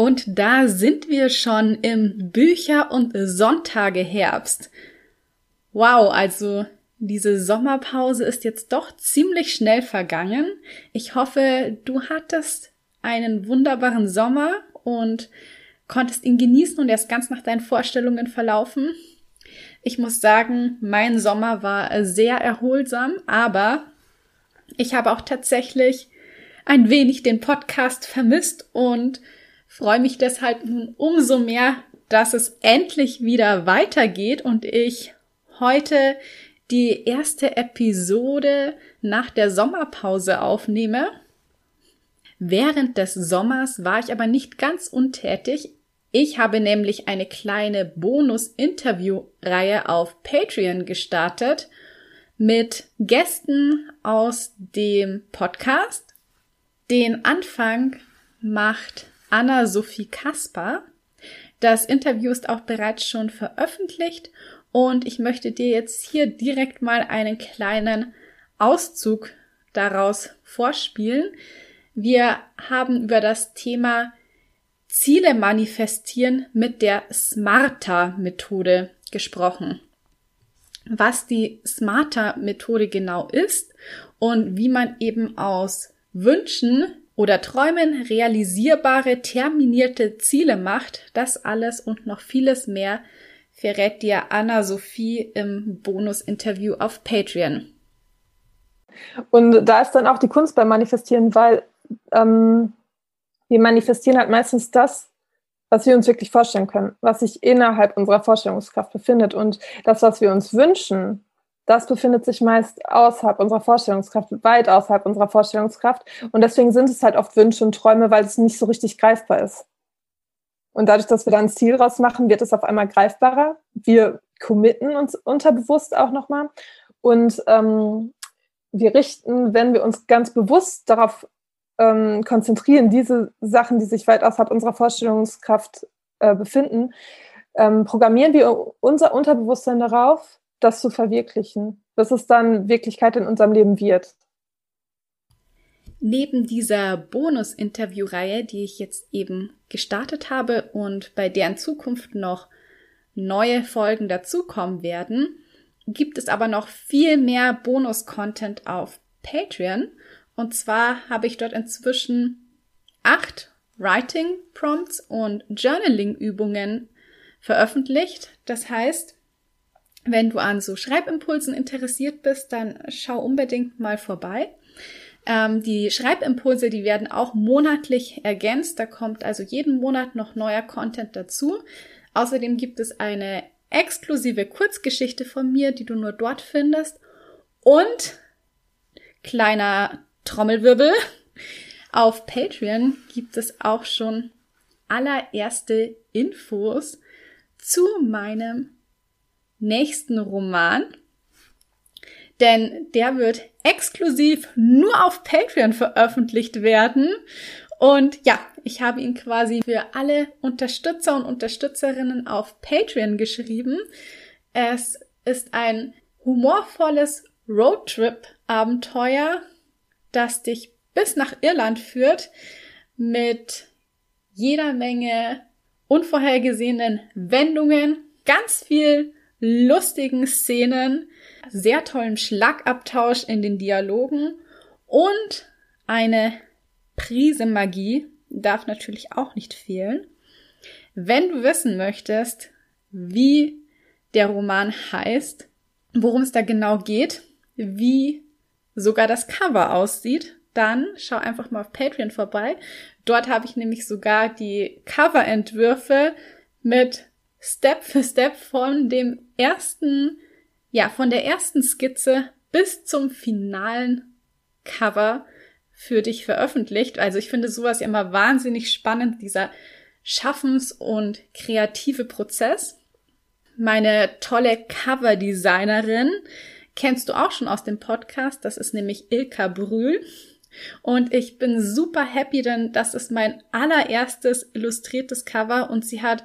Und da sind wir schon im Bücher- und Sonntage-Herbst. Wow, also diese Sommerpause ist jetzt doch ziemlich schnell vergangen. Ich hoffe, du hattest einen wunderbaren Sommer und konntest ihn genießen und er ist ganz nach deinen Vorstellungen verlaufen. Ich muss sagen, mein Sommer war sehr erholsam, aber ich habe auch tatsächlich ein wenig den Podcast vermisst und freue mich deshalb nun umso mehr, dass es endlich wieder weitergeht und ich heute die erste Episode nach der Sommerpause aufnehme. Während des Sommers war ich aber nicht ganz untätig. Ich habe nämlich eine kleine Bonus-Interview-Reihe auf Patreon gestartet mit Gästen aus dem Podcast. Den Anfang macht Anna-Sophie Kasper. Das Interview ist auch bereits schon veröffentlicht und ich möchte dir jetzt hier direkt mal einen kleinen Auszug daraus vorspielen. Wir haben über das Thema Ziele manifestieren mit der Smarter-Methode gesprochen. Was die Smarter-Methode genau ist und wie man eben aus Wünschen oder Träumen realisierbare, terminierte Ziele macht, das alles und noch vieles mehr verrät dir Anna-Sophie im Bonus-Interview auf Patreon. Und da ist dann auch die Kunst beim Manifestieren, weil ähm, wir manifestieren halt meistens das, was wir uns wirklich vorstellen können, was sich innerhalb unserer Vorstellungskraft befindet. Und das, was wir uns wünschen, das befindet sich meist außerhalb unserer Vorstellungskraft, weit außerhalb unserer Vorstellungskraft. Und deswegen sind es halt oft Wünsche und Träume, weil es nicht so richtig greifbar ist. Und dadurch, dass wir da ein Ziel rausmachen, wird es auf einmal greifbarer. Wir committen uns unterbewusst auch nochmal. Und ähm, wir richten, wenn wir uns ganz bewusst darauf ähm, konzentrieren, diese Sachen, die sich weit außerhalb unserer Vorstellungskraft äh, befinden, ähm, programmieren wir unser Unterbewusstsein darauf, das zu verwirklichen, bis es dann Wirklichkeit in unserem Leben wird. Neben dieser Bonus-Interview-Reihe, die ich jetzt eben gestartet habe und bei deren Zukunft noch neue Folgen dazukommen werden, gibt es aber noch viel mehr Bonus-Content auf Patreon. Und zwar habe ich dort inzwischen acht Writing Prompts und Journaling Übungen veröffentlicht. Das heißt, wenn du an so Schreibimpulsen interessiert bist, dann schau unbedingt mal vorbei. Ähm, die Schreibimpulse, die werden auch monatlich ergänzt. Da kommt also jeden Monat noch neuer Content dazu. Außerdem gibt es eine exklusive Kurzgeschichte von mir, die du nur dort findest. Und kleiner Trommelwirbel. Auf Patreon gibt es auch schon allererste Infos zu meinem nächsten Roman. Denn der wird exklusiv nur auf Patreon veröffentlicht werden. Und ja, ich habe ihn quasi für alle Unterstützer und Unterstützerinnen auf Patreon geschrieben. Es ist ein humorvolles Roadtrip-Abenteuer, das dich bis nach Irland führt mit jeder Menge unvorhergesehenen Wendungen, ganz viel lustigen Szenen, sehr tollen Schlagabtausch in den Dialogen und eine Prise Magie darf natürlich auch nicht fehlen. Wenn du wissen möchtest, wie der Roman heißt, worum es da genau geht, wie sogar das Cover aussieht, dann schau einfach mal auf Patreon vorbei. Dort habe ich nämlich sogar die Coverentwürfe mit Step für Step von dem ersten, ja, von der ersten Skizze bis zum finalen Cover für dich veröffentlicht. Also ich finde sowas ja immer wahnsinnig spannend, dieser Schaffens- und kreative Prozess. Meine tolle Coverdesignerin kennst du auch schon aus dem Podcast. Das ist nämlich Ilka Brühl. Und ich bin super happy, denn das ist mein allererstes illustriertes Cover und sie hat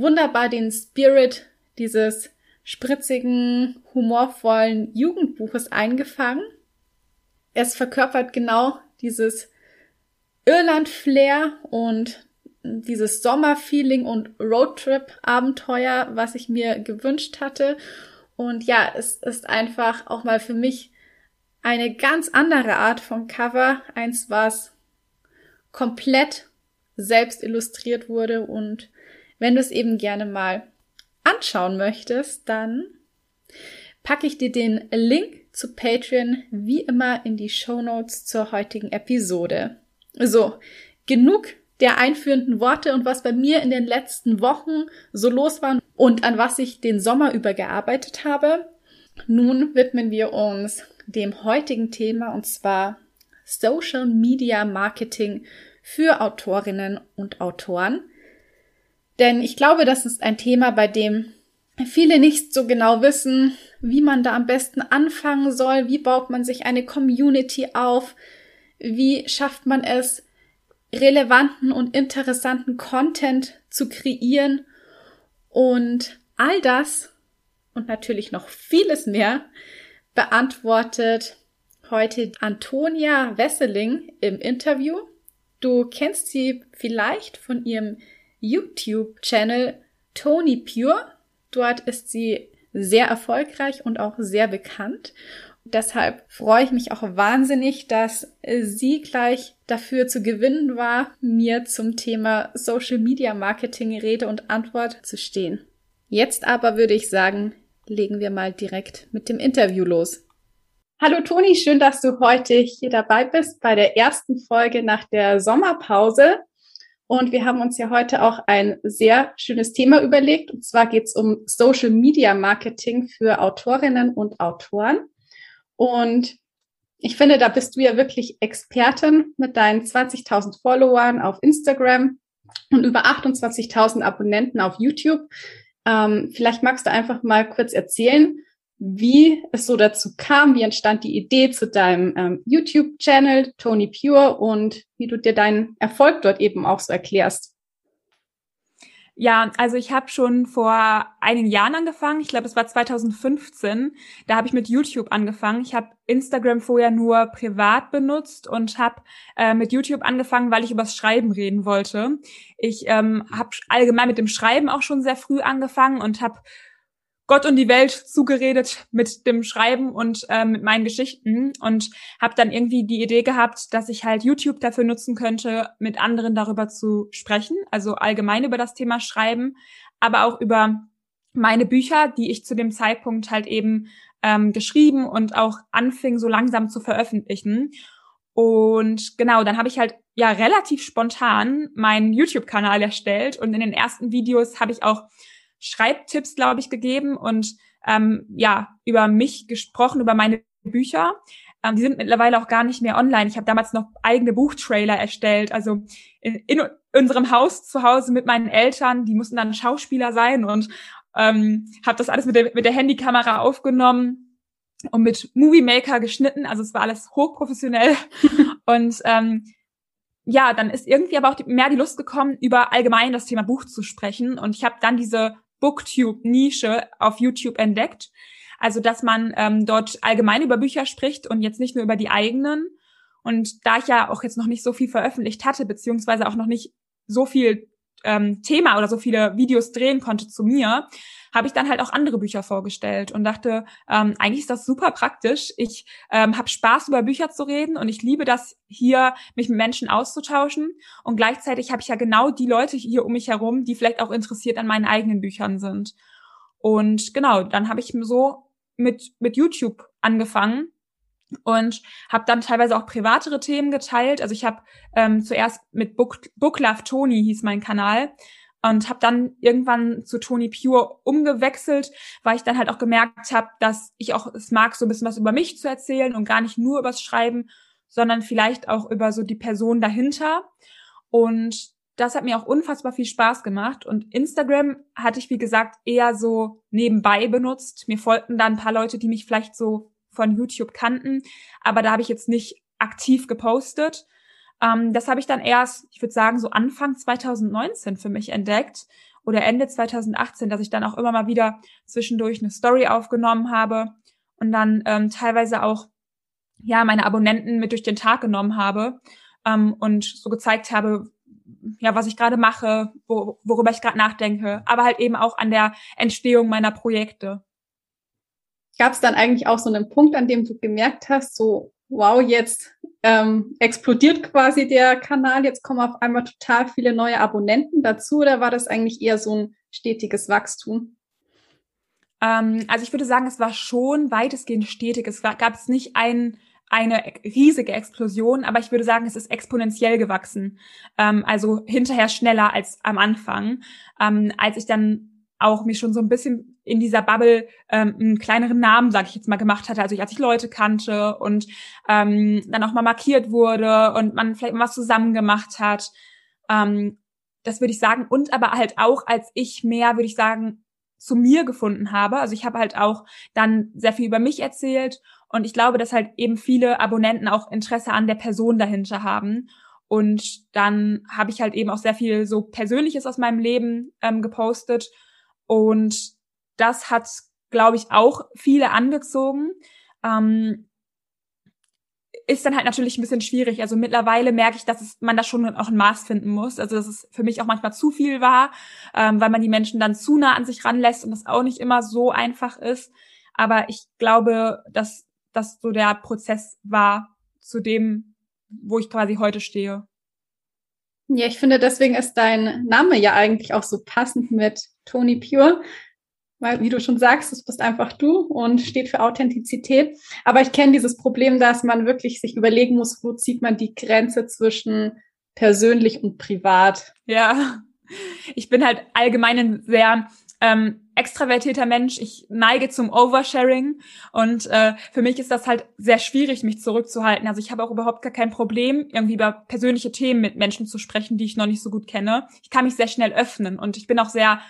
wunderbar den Spirit dieses spritzigen, humorvollen Jugendbuches eingefangen. Es verkörpert genau dieses Irland-Flair und dieses Sommerfeeling und Roadtrip-Abenteuer, was ich mir gewünscht hatte. Und ja, es ist einfach auch mal für mich eine ganz andere Art von Cover. Eins, was komplett selbst illustriert wurde. Und wenn du es eben gerne mal anschauen möchtest, dann packe ich dir den Link zu Patreon wie immer in die Show Notes zur heutigen Episode. So, genug der einführenden Worte und was bei mir in den letzten Wochen so los war und an was ich den Sommer über gearbeitet habe. Nun widmen wir uns dem heutigen Thema und zwar Social Media Marketing für Autorinnen und Autoren. Denn ich glaube, das ist ein Thema, bei dem viele nicht so genau wissen, wie man da am besten anfangen soll, wie baut man sich eine Community auf, wie schafft man es, relevanten und interessanten Content zu kreieren? Und all das und natürlich noch vieles mehr beantwortet heute Antonia Wesseling im Interview. Du kennst sie vielleicht von ihrem YouTube-Channel Tony Pure. Dort ist sie sehr erfolgreich und auch sehr bekannt. Deshalb freue ich mich auch wahnsinnig, dass sie gleich dafür zu gewinnen war, mir zum Thema Social Media Marketing Rede und Antwort zu stehen. Jetzt aber würde ich sagen, legen wir mal direkt mit dem Interview los. Hallo Toni, schön, dass du heute hier dabei bist bei der ersten Folge nach der Sommerpause. Und wir haben uns ja heute auch ein sehr schönes Thema überlegt. Und zwar geht es um Social Media Marketing für Autorinnen und Autoren. Und ich finde, da bist du ja wirklich Expertin mit deinen 20.000 Followern auf Instagram und über 28.000 Abonnenten auf YouTube. Ähm, vielleicht magst du einfach mal kurz erzählen, wie es so dazu kam, wie entstand die Idee zu deinem ähm, YouTube-Channel Tony Pure und wie du dir deinen Erfolg dort eben auch so erklärst. Ja, also ich habe schon vor einigen Jahren angefangen. Ich glaube, es war 2015. Da habe ich mit YouTube angefangen. Ich habe Instagram vorher nur privat benutzt und habe äh, mit YouTube angefangen, weil ich übers Schreiben reden wollte. Ich ähm, habe allgemein mit dem Schreiben auch schon sehr früh angefangen und habe Gott und die Welt zugeredet mit dem Schreiben und äh, mit meinen Geschichten und habe dann irgendwie die Idee gehabt, dass ich halt YouTube dafür nutzen könnte, mit anderen darüber zu sprechen, also allgemein über das Thema Schreiben, aber auch über meine Bücher, die ich zu dem Zeitpunkt halt eben ähm, geschrieben und auch anfing so langsam zu veröffentlichen. Und genau, dann habe ich halt ja relativ spontan meinen YouTube-Kanal erstellt und in den ersten Videos habe ich auch Schreibtipps, glaube ich, gegeben und ähm, ja, über mich gesprochen, über meine Bücher. Ähm, die sind mittlerweile auch gar nicht mehr online. Ich habe damals noch eigene Buchtrailer erstellt, also in, in unserem Haus zu Hause mit meinen Eltern, die mussten dann Schauspieler sein und ähm, habe das alles mit der, mit der Handykamera aufgenommen und mit Movie Maker geschnitten. Also es war alles hochprofessionell. und ähm, ja, dann ist irgendwie aber auch die, mehr die Lust gekommen, über allgemein das Thema Buch zu sprechen. Und ich habe dann diese Booktube-Nische auf YouTube entdeckt. Also, dass man ähm, dort allgemein über Bücher spricht und jetzt nicht nur über die eigenen. Und da ich ja auch jetzt noch nicht so viel veröffentlicht hatte, beziehungsweise auch noch nicht so viel ähm, Thema oder so viele Videos drehen konnte zu mir, habe ich dann halt auch andere Bücher vorgestellt und dachte, ähm, eigentlich ist das super praktisch. Ich ähm, habe Spaß, über Bücher zu reden und ich liebe das hier, mich mit Menschen auszutauschen. Und gleichzeitig habe ich ja genau die Leute hier um mich herum, die vielleicht auch interessiert an meinen eigenen Büchern sind. Und genau, dann habe ich so mit, mit YouTube angefangen und habe dann teilweise auch privatere Themen geteilt. Also ich habe ähm, zuerst mit Book, Book Love Tony hieß mein Kanal und habe dann irgendwann zu Tony Pure umgewechselt, weil ich dann halt auch gemerkt habe, dass ich auch es mag, so ein bisschen was über mich zu erzählen und gar nicht nur übers Schreiben, sondern vielleicht auch über so die Person dahinter. Und das hat mir auch unfassbar viel Spaß gemacht. Und Instagram hatte ich, wie gesagt, eher so nebenbei benutzt. Mir folgten da ein paar Leute, die mich vielleicht so von YouTube kannten, aber da habe ich jetzt nicht aktiv gepostet. Ähm, das habe ich dann erst, ich würde sagen, so Anfang 2019 für mich entdeckt oder Ende 2018, dass ich dann auch immer mal wieder zwischendurch eine Story aufgenommen habe und dann ähm, teilweise auch ja meine Abonnenten mit durch den Tag genommen habe ähm, und so gezeigt habe, ja, was ich gerade mache, wo, worüber ich gerade nachdenke, aber halt eben auch an der Entstehung meiner Projekte. Gab es dann eigentlich auch so einen Punkt, an dem du gemerkt hast, so, wow, jetzt ähm, explodiert quasi der Kanal, jetzt kommen auf einmal total viele neue Abonnenten dazu oder war das eigentlich eher so ein stetiges Wachstum? Ähm, also ich würde sagen, es war schon weitestgehend stetig. Es gab es nicht ein eine riesige Explosion, aber ich würde sagen, es ist exponentiell gewachsen. Ähm, also hinterher schneller als am Anfang. Ähm, als ich dann auch mich schon so ein bisschen in dieser Bubble ähm, einen kleineren Namen, sage ich jetzt mal, gemacht hatte. Also ich, als ich Leute kannte und ähm, dann auch mal markiert wurde und man vielleicht mal was zusammen gemacht hat. Ähm, das würde ich sagen. Und aber halt auch, als ich mehr, würde ich sagen, zu mir gefunden habe. Also ich habe halt auch dann sehr viel über mich erzählt und ich glaube, dass halt eben viele Abonnenten auch Interesse an der Person dahinter haben. Und dann habe ich halt eben auch sehr viel so Persönliches aus meinem Leben ähm, gepostet. Und das hat, glaube ich, auch viele angezogen. Ähm, ist dann halt natürlich ein bisschen schwierig. Also mittlerweile merke ich, dass es, man da schon auch ein Maß finden muss. Also dass es für mich auch manchmal zu viel war, ähm, weil man die Menschen dann zu nah an sich ranlässt und das auch nicht immer so einfach ist. Aber ich glaube, dass das so der Prozess war zu dem, wo ich quasi heute stehe. Ja, ich finde, deswegen ist dein Name ja eigentlich auch so passend mit Tony Pure, weil, wie du schon sagst, es bist einfach du und steht für Authentizität. Aber ich kenne dieses Problem, dass man wirklich sich überlegen muss, wo zieht man die Grenze zwischen persönlich und privat. Ja, ich bin halt allgemein ein sehr ähm, extravertierter Mensch. Ich neige zum Oversharing und äh, für mich ist das halt sehr schwierig, mich zurückzuhalten. Also ich habe auch überhaupt gar kein Problem, irgendwie über persönliche Themen mit Menschen zu sprechen, die ich noch nicht so gut kenne. Ich kann mich sehr schnell öffnen und ich bin auch sehr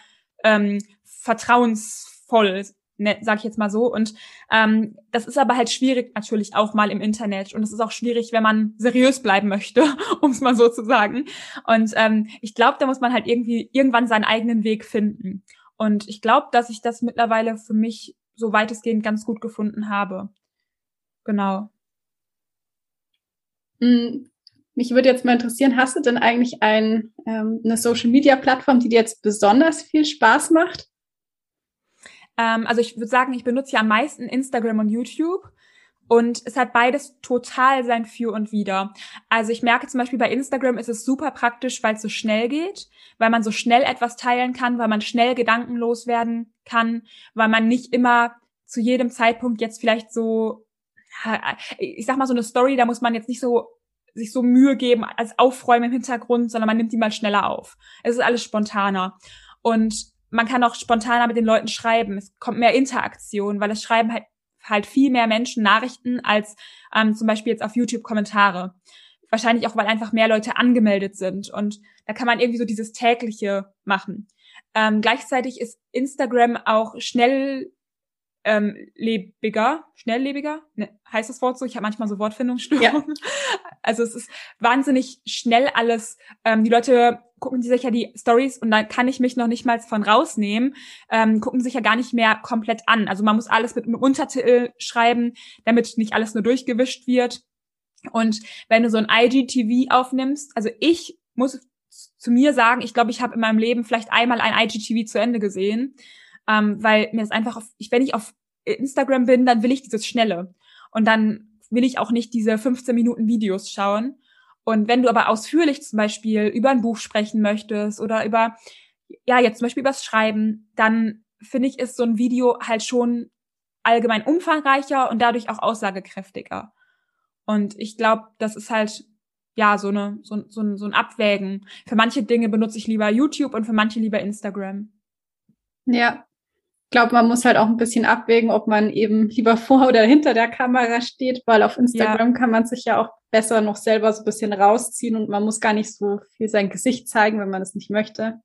ähm, vertrauensvoll, ne, sag ich jetzt mal so. Und ähm, das ist aber halt schwierig natürlich auch mal im Internet. Und es ist auch schwierig, wenn man seriös bleiben möchte, um es mal so zu sagen. Und ähm, ich glaube, da muss man halt irgendwie irgendwann seinen eigenen Weg finden. Und ich glaube, dass ich das mittlerweile für mich so weitestgehend ganz gut gefunden habe. Genau. Hm, mich würde jetzt mal interessieren, hast du denn eigentlich ein, ähm, eine Social-Media-Plattform, die dir jetzt besonders viel Spaß macht? Ähm, also ich würde sagen, ich benutze ja am meisten Instagram und YouTube. Und es hat beides total sein Für und Wider. Also ich merke zum Beispiel bei Instagram ist es super praktisch, weil es so schnell geht, weil man so schnell etwas teilen kann, weil man schnell gedankenlos werden kann, weil man nicht immer zu jedem Zeitpunkt jetzt vielleicht so, ich sag mal so eine Story, da muss man jetzt nicht so sich so Mühe geben als Aufräumen im Hintergrund, sondern man nimmt die mal schneller auf. Es ist alles spontaner. Und man kann auch spontaner mit den Leuten schreiben. Es kommt mehr Interaktion, weil das Schreiben halt halt viel mehr Menschen Nachrichten als ähm, zum Beispiel jetzt auf YouTube Kommentare. Wahrscheinlich auch, weil einfach mehr Leute angemeldet sind und da kann man irgendwie so dieses tägliche machen. Ähm, gleichzeitig ist Instagram auch schnell ähm, lebiger, schnelllebiger, ne, heißt das Wort so? Ich habe manchmal so Wortfindungsstörungen. Ja. Also es ist wahnsinnig schnell alles. Ähm, die Leute gucken sich ja die Stories und da kann ich mich noch nicht mal von rausnehmen, ähm, gucken sich ja gar nicht mehr komplett an. Also man muss alles mit einem Untertitel schreiben, damit nicht alles nur durchgewischt wird. Und wenn du so ein IGTV aufnimmst, also ich muss zu mir sagen, ich glaube, ich habe in meinem Leben vielleicht einmal ein IGTV zu Ende gesehen ähm, weil mir das einfach, auf, ich, wenn ich auf Instagram bin, dann will ich dieses Schnelle und dann will ich auch nicht diese 15 Minuten Videos schauen. Und wenn du aber ausführlich zum Beispiel über ein Buch sprechen möchtest oder über, ja, jetzt zum Beispiel übers Schreiben, dann finde ich, ist so ein Video halt schon allgemein umfangreicher und dadurch auch aussagekräftiger. Und ich glaube, das ist halt ja so eine so, so, so ein Abwägen. Für manche Dinge benutze ich lieber YouTube und für manche lieber Instagram. Ja, glaube, man muss halt auch ein bisschen abwägen, ob man eben lieber vor oder hinter der Kamera steht, weil auf Instagram ja. kann man sich ja auch besser noch selber so ein bisschen rausziehen und man muss gar nicht so viel sein Gesicht zeigen, wenn man es nicht möchte.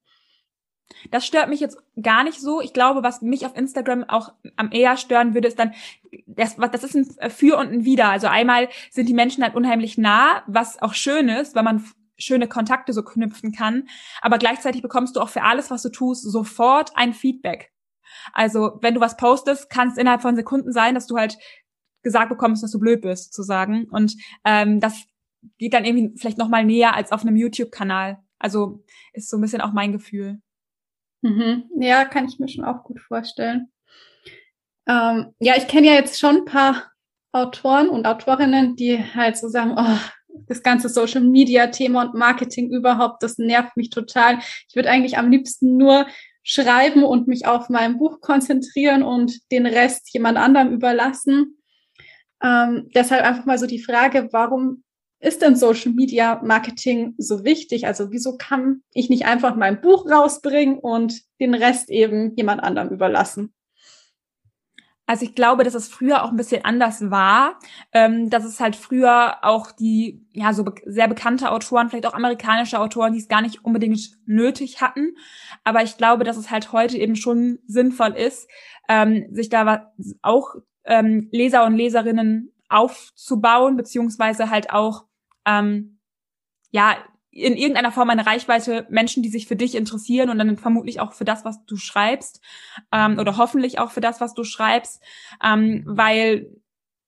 Das stört mich jetzt gar nicht so. Ich glaube, was mich auf Instagram auch am eher stören würde, ist dann, das, das ist ein Für und ein Wider. Also einmal sind die Menschen halt unheimlich nah, was auch schön ist, weil man schöne Kontakte so knüpfen kann. Aber gleichzeitig bekommst du auch für alles, was du tust, sofort ein Feedback. Also wenn du was postest, kann es innerhalb von Sekunden sein, dass du halt gesagt bekommst, dass du blöd bist, sozusagen. Und ähm, das geht dann irgendwie vielleicht noch mal näher als auf einem YouTube-Kanal. Also ist so ein bisschen auch mein Gefühl. Mhm. Ja, kann ich mir schon auch gut vorstellen. Ähm, ja, ich kenne ja jetzt schon ein paar Autoren und Autorinnen, die halt so sagen, oh, das ganze Social Media Thema und Marketing überhaupt, das nervt mich total. Ich würde eigentlich am liebsten nur schreiben und mich auf mein Buch konzentrieren und den Rest jemand anderem überlassen. Ähm, deshalb einfach mal so die Frage, warum ist denn Social Media Marketing so wichtig? Also wieso kann ich nicht einfach mein Buch rausbringen und den Rest eben jemand anderem überlassen? Also ich glaube, dass es früher auch ein bisschen anders war, ähm, dass es halt früher auch die, ja, so be sehr bekannte Autoren, vielleicht auch amerikanische Autoren, die es gar nicht unbedingt nötig hatten. Aber ich glaube, dass es halt heute eben schon sinnvoll ist, ähm, sich da auch ähm, Leser und Leserinnen aufzubauen, beziehungsweise halt auch, ähm, ja, in irgendeiner Form eine Reichweite Menschen, die sich für dich interessieren und dann vermutlich auch für das, was du schreibst ähm, oder hoffentlich auch für das, was du schreibst, ähm, weil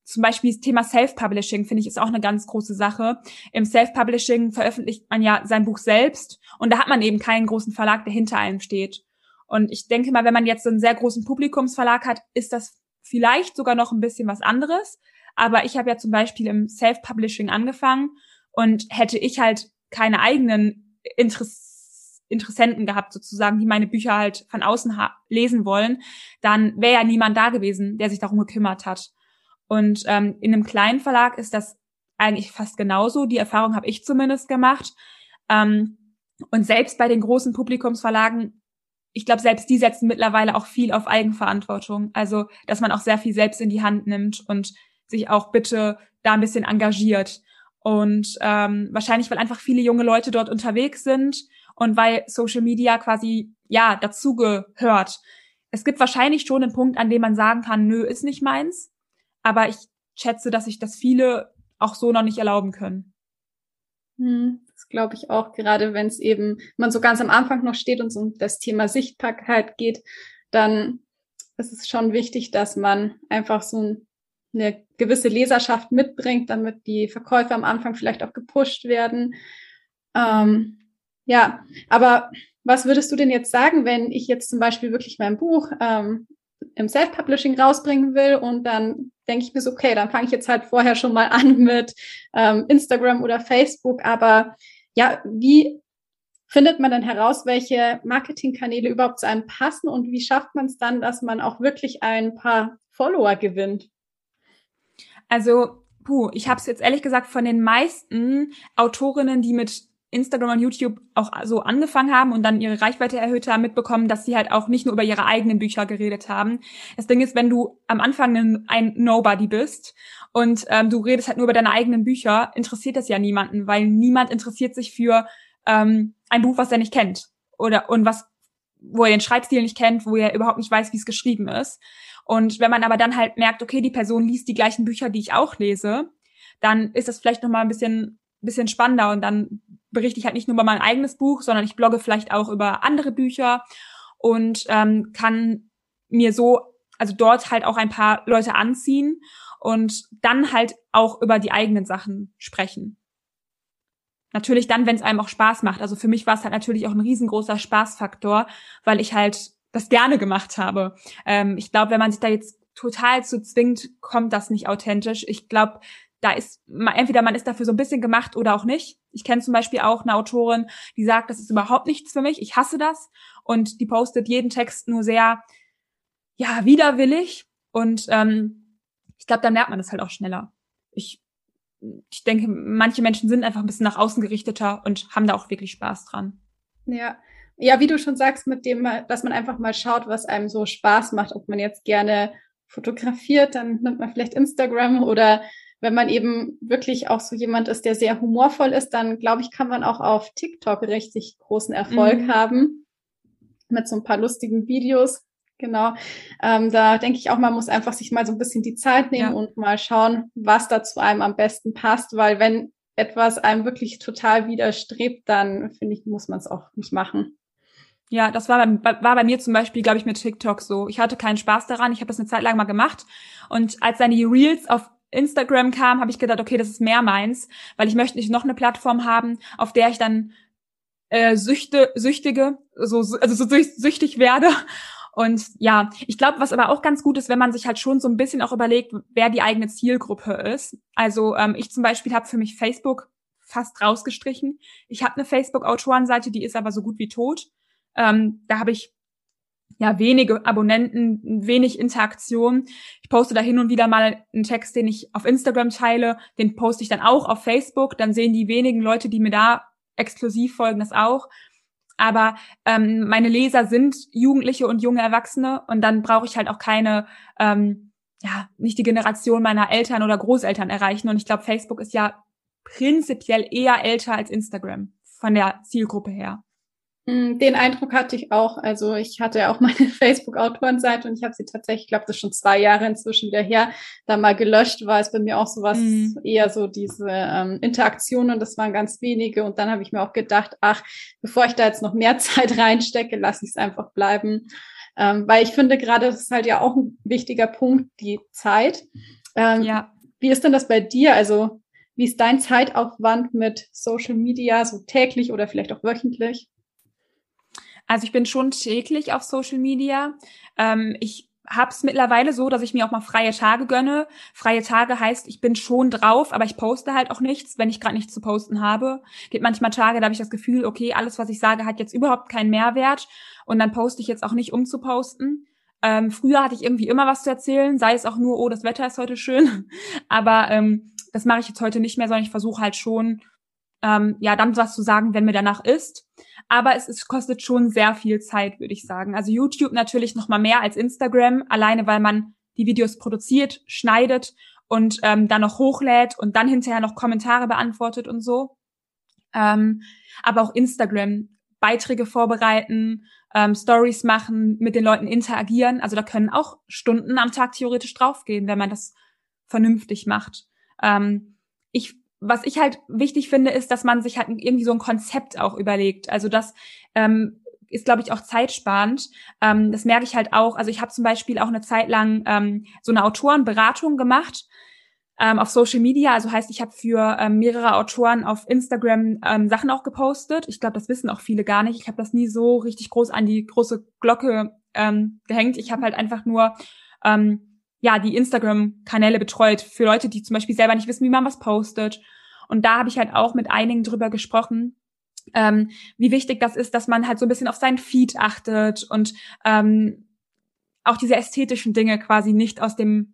zum Beispiel das Thema Self-Publishing finde ich ist auch eine ganz große Sache. Im Self-Publishing veröffentlicht man ja sein Buch selbst und da hat man eben keinen großen Verlag, der hinter einem steht. Und ich denke mal, wenn man jetzt so einen sehr großen Publikumsverlag hat, ist das vielleicht sogar noch ein bisschen was anderes. Aber ich habe ja zum Beispiel im Self-Publishing angefangen und hätte ich halt keine eigenen Interess Interessenten gehabt, sozusagen, die meine Bücher halt von außen lesen wollen, dann wäre ja niemand da gewesen, der sich darum gekümmert hat. Und ähm, in einem kleinen Verlag ist das eigentlich fast genauso. Die Erfahrung habe ich zumindest gemacht. Ähm, und selbst bei den großen Publikumsverlagen, ich glaube, selbst die setzen mittlerweile auch viel auf Eigenverantwortung. Also, dass man auch sehr viel selbst in die Hand nimmt und sich auch bitte da ein bisschen engagiert. Und ähm, wahrscheinlich, weil einfach viele junge Leute dort unterwegs sind und weil Social Media quasi ja dazugehört. Es gibt wahrscheinlich schon einen Punkt, an dem man sagen kann, nö, ist nicht meins. Aber ich schätze, dass sich das viele auch so noch nicht erlauben können. Hm, das glaube ich auch, gerade wenn es eben, man so ganz am Anfang noch steht und so um das Thema Sichtbarkeit geht, dann ist es schon wichtig, dass man einfach so ein eine gewisse Leserschaft mitbringt, damit die Verkäufe am Anfang vielleicht auch gepusht werden. Ähm, ja, aber was würdest du denn jetzt sagen, wenn ich jetzt zum Beispiel wirklich mein Buch ähm, im Self-Publishing rausbringen will und dann denke ich mir so, okay, dann fange ich jetzt halt vorher schon mal an mit ähm, Instagram oder Facebook, aber ja, wie findet man dann heraus, welche Marketingkanäle überhaupt zu einem passen und wie schafft man es dann, dass man auch wirklich ein paar Follower gewinnt? Also, puh, ich habe es jetzt ehrlich gesagt von den meisten Autorinnen, die mit Instagram und YouTube auch so angefangen haben und dann ihre Reichweite erhöht haben, mitbekommen, dass sie halt auch nicht nur über ihre eigenen Bücher geredet haben. Das Ding ist, wenn du am Anfang ein, Nobody bist und ähm, du redest halt nur über deine eigenen Bücher, interessiert das ja niemanden, weil niemand interessiert sich für ähm, ein Buch, was er nicht kennt oder und was wo er den Schreibstil nicht kennt, wo er überhaupt nicht weiß, wie es geschrieben ist. Und wenn man aber dann halt merkt, okay, die Person liest die gleichen Bücher, die ich auch lese, dann ist das vielleicht noch mal ein bisschen bisschen spannender und dann berichte ich halt nicht nur über mein eigenes Buch, sondern ich blogge vielleicht auch über andere Bücher und ähm, kann mir so also dort halt auch ein paar Leute anziehen und dann halt auch über die eigenen Sachen sprechen. Natürlich dann, wenn es einem auch Spaß macht. Also für mich war es halt natürlich auch ein riesengroßer Spaßfaktor, weil ich halt das gerne gemacht habe. Ähm, ich glaube, wenn man sich da jetzt total zu zwingt, kommt das nicht authentisch. Ich glaube, da ist entweder man ist dafür so ein bisschen gemacht oder auch nicht. Ich kenne zum Beispiel auch eine Autorin, die sagt, das ist überhaupt nichts für mich. Ich hasse das und die postet jeden Text nur sehr ja widerwillig und ähm, ich glaube, da merkt man das halt auch schneller. Ich ich denke, manche Menschen sind einfach ein bisschen nach außen gerichteter und haben da auch wirklich Spaß dran. Ja, ja, wie du schon sagst, mit dem, dass man einfach mal schaut, was einem so Spaß macht, ob man jetzt gerne fotografiert, dann nimmt man vielleicht Instagram oder wenn man eben wirklich auch so jemand ist, der sehr humorvoll ist, dann glaube ich, kann man auch auf TikTok richtig großen Erfolg mhm. haben mit so ein paar lustigen Videos. Genau. Ähm, da denke ich auch, man muss einfach sich mal so ein bisschen die Zeit nehmen ja. und mal schauen, was da zu einem am besten passt, weil wenn etwas einem wirklich total widerstrebt, dann finde ich, muss man es auch nicht machen. Ja, das war bei, war bei mir zum Beispiel, glaube ich, mit TikTok so. Ich hatte keinen Spaß daran. Ich habe das eine Zeit lang mal gemacht. Und als dann die Reels auf Instagram kam, habe ich gedacht, okay, das ist mehr meins, weil ich möchte nicht noch eine Plattform haben, auf der ich dann äh, süchte, süchtige, so, also so süchtig werde. Und ja, ich glaube, was aber auch ganz gut ist, wenn man sich halt schon so ein bisschen auch überlegt, wer die eigene Zielgruppe ist. Also ähm, ich zum Beispiel habe für mich Facebook fast rausgestrichen. Ich habe eine Facebook-Autorenseite, die ist aber so gut wie tot. Ähm, da habe ich ja wenige Abonnenten, wenig Interaktion. Ich poste da hin und wieder mal einen Text, den ich auf Instagram teile, den poste ich dann auch auf Facebook. Dann sehen die wenigen Leute, die mir da exklusiv folgen, das auch. Aber ähm, meine Leser sind Jugendliche und junge Erwachsene und dann brauche ich halt auch keine, ähm, ja, nicht die Generation meiner Eltern oder Großeltern erreichen. Und ich glaube, Facebook ist ja prinzipiell eher älter als Instagram von der Zielgruppe her. Mm, den Eindruck hatte ich auch. Also ich hatte ja auch meine Facebook-Autorenseite und ich habe sie tatsächlich, ich glaube, das ist schon zwei Jahre inzwischen wieder her, da mal gelöscht, war es bei mir auch sowas mhm. eher so diese ähm, Interaktion und das waren ganz wenige. Und dann habe ich mir auch gedacht, ach, bevor ich da jetzt noch mehr Zeit reinstecke, lasse ich es einfach bleiben. Ähm, weil ich finde gerade, das ist halt ja auch ein wichtiger Punkt, die Zeit. Ähm, ja. Wie ist denn das bei dir? Also wie ist dein Zeitaufwand mit Social Media, so täglich oder vielleicht auch wöchentlich? Also ich bin schon täglich auf Social Media. Ähm, ich hab's mittlerweile so, dass ich mir auch mal freie Tage gönne. Freie Tage heißt, ich bin schon drauf, aber ich poste halt auch nichts, wenn ich gerade nichts zu posten habe. Gibt manchmal Tage, da habe ich das Gefühl, okay, alles, was ich sage, hat jetzt überhaupt keinen Mehrwert und dann poste ich jetzt auch nicht, um zu posten. Ähm, früher hatte ich irgendwie immer was zu erzählen, sei es auch nur, oh, das Wetter ist heute schön. aber ähm, das mache ich jetzt heute nicht mehr, sondern ich versuche halt schon, ähm, ja, dann was zu sagen, wenn mir danach ist. Aber es, es kostet schon sehr viel Zeit, würde ich sagen. Also YouTube natürlich noch mal mehr als Instagram, alleine weil man die Videos produziert, schneidet und ähm, dann noch hochlädt und dann hinterher noch Kommentare beantwortet und so. Ähm, aber auch Instagram, Beiträge vorbereiten, ähm, Stories machen, mit den Leuten interagieren. Also da können auch Stunden am Tag theoretisch draufgehen, wenn man das vernünftig macht. Ähm, ich was ich halt wichtig finde, ist, dass man sich halt irgendwie so ein Konzept auch überlegt. Also das ähm, ist, glaube ich, auch zeitsparend. Ähm, das merke ich halt auch. Also ich habe zum Beispiel auch eine Zeit lang ähm, so eine Autorenberatung gemacht ähm, auf Social Media. Also heißt, ich habe für ähm, mehrere Autoren auf Instagram ähm, Sachen auch gepostet. Ich glaube, das wissen auch viele gar nicht. Ich habe das nie so richtig groß an die große Glocke ähm, gehängt. Ich habe halt einfach nur ähm, ja, die Instagram-Kanäle betreut für Leute, die zum Beispiel selber nicht wissen, wie man was postet. Und da habe ich halt auch mit einigen drüber gesprochen, ähm, wie wichtig das ist, dass man halt so ein bisschen auf seinen Feed achtet und ähm, auch diese ästhetischen Dinge quasi nicht aus dem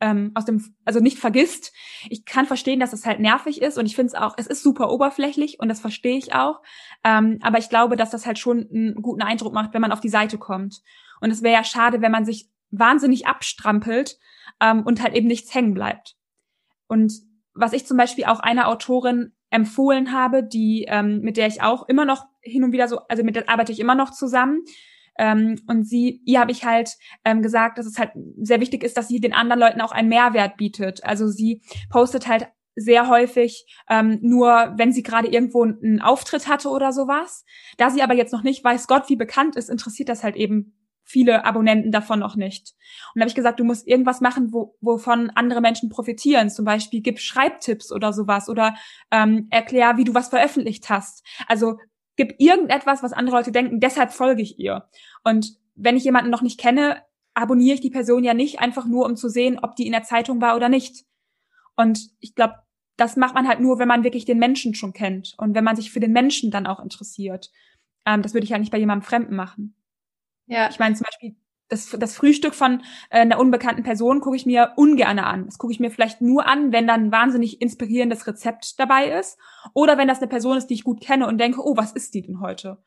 ähm, aus dem also nicht vergisst. Ich kann verstehen, dass es halt nervig ist und ich finde es auch, es ist super oberflächlich und das verstehe ich auch. Ähm, aber ich glaube, dass das halt schon einen guten Eindruck macht, wenn man auf die Seite kommt. Und es wäre ja schade, wenn man sich wahnsinnig abstrampelt ähm, und halt eben nichts hängen bleibt. Und was ich zum Beispiel auch einer Autorin empfohlen habe, die ähm, mit der ich auch immer noch hin und wieder so, also mit der arbeite ich immer noch zusammen. Ähm, und sie, ihr habe ich halt ähm, gesagt, dass es halt sehr wichtig ist, dass sie den anderen Leuten auch einen Mehrwert bietet. Also sie postet halt sehr häufig ähm, nur, wenn sie gerade irgendwo einen Auftritt hatte oder sowas. Da sie aber jetzt noch nicht weiß Gott, wie bekannt ist, interessiert das halt eben viele Abonnenten davon noch nicht. Und da habe ich gesagt, du musst irgendwas machen, wo, wovon andere Menschen profitieren. Zum Beispiel gib Schreibtipps oder sowas oder ähm, erklär, wie du was veröffentlicht hast. Also gib irgendetwas, was andere Leute denken, deshalb folge ich ihr. Und wenn ich jemanden noch nicht kenne, abonniere ich die Person ja nicht einfach nur, um zu sehen, ob die in der Zeitung war oder nicht. Und ich glaube, das macht man halt nur, wenn man wirklich den Menschen schon kennt und wenn man sich für den Menschen dann auch interessiert. Ähm, das würde ich ja nicht bei jemandem Fremden machen. Ja. Ich meine zum Beispiel das, das Frühstück von äh, einer unbekannten Person gucke ich mir ungern an. Das gucke ich mir vielleicht nur an, wenn dann ein wahnsinnig inspirierendes Rezept dabei ist oder wenn das eine Person ist, die ich gut kenne und denke, oh, was ist die denn heute?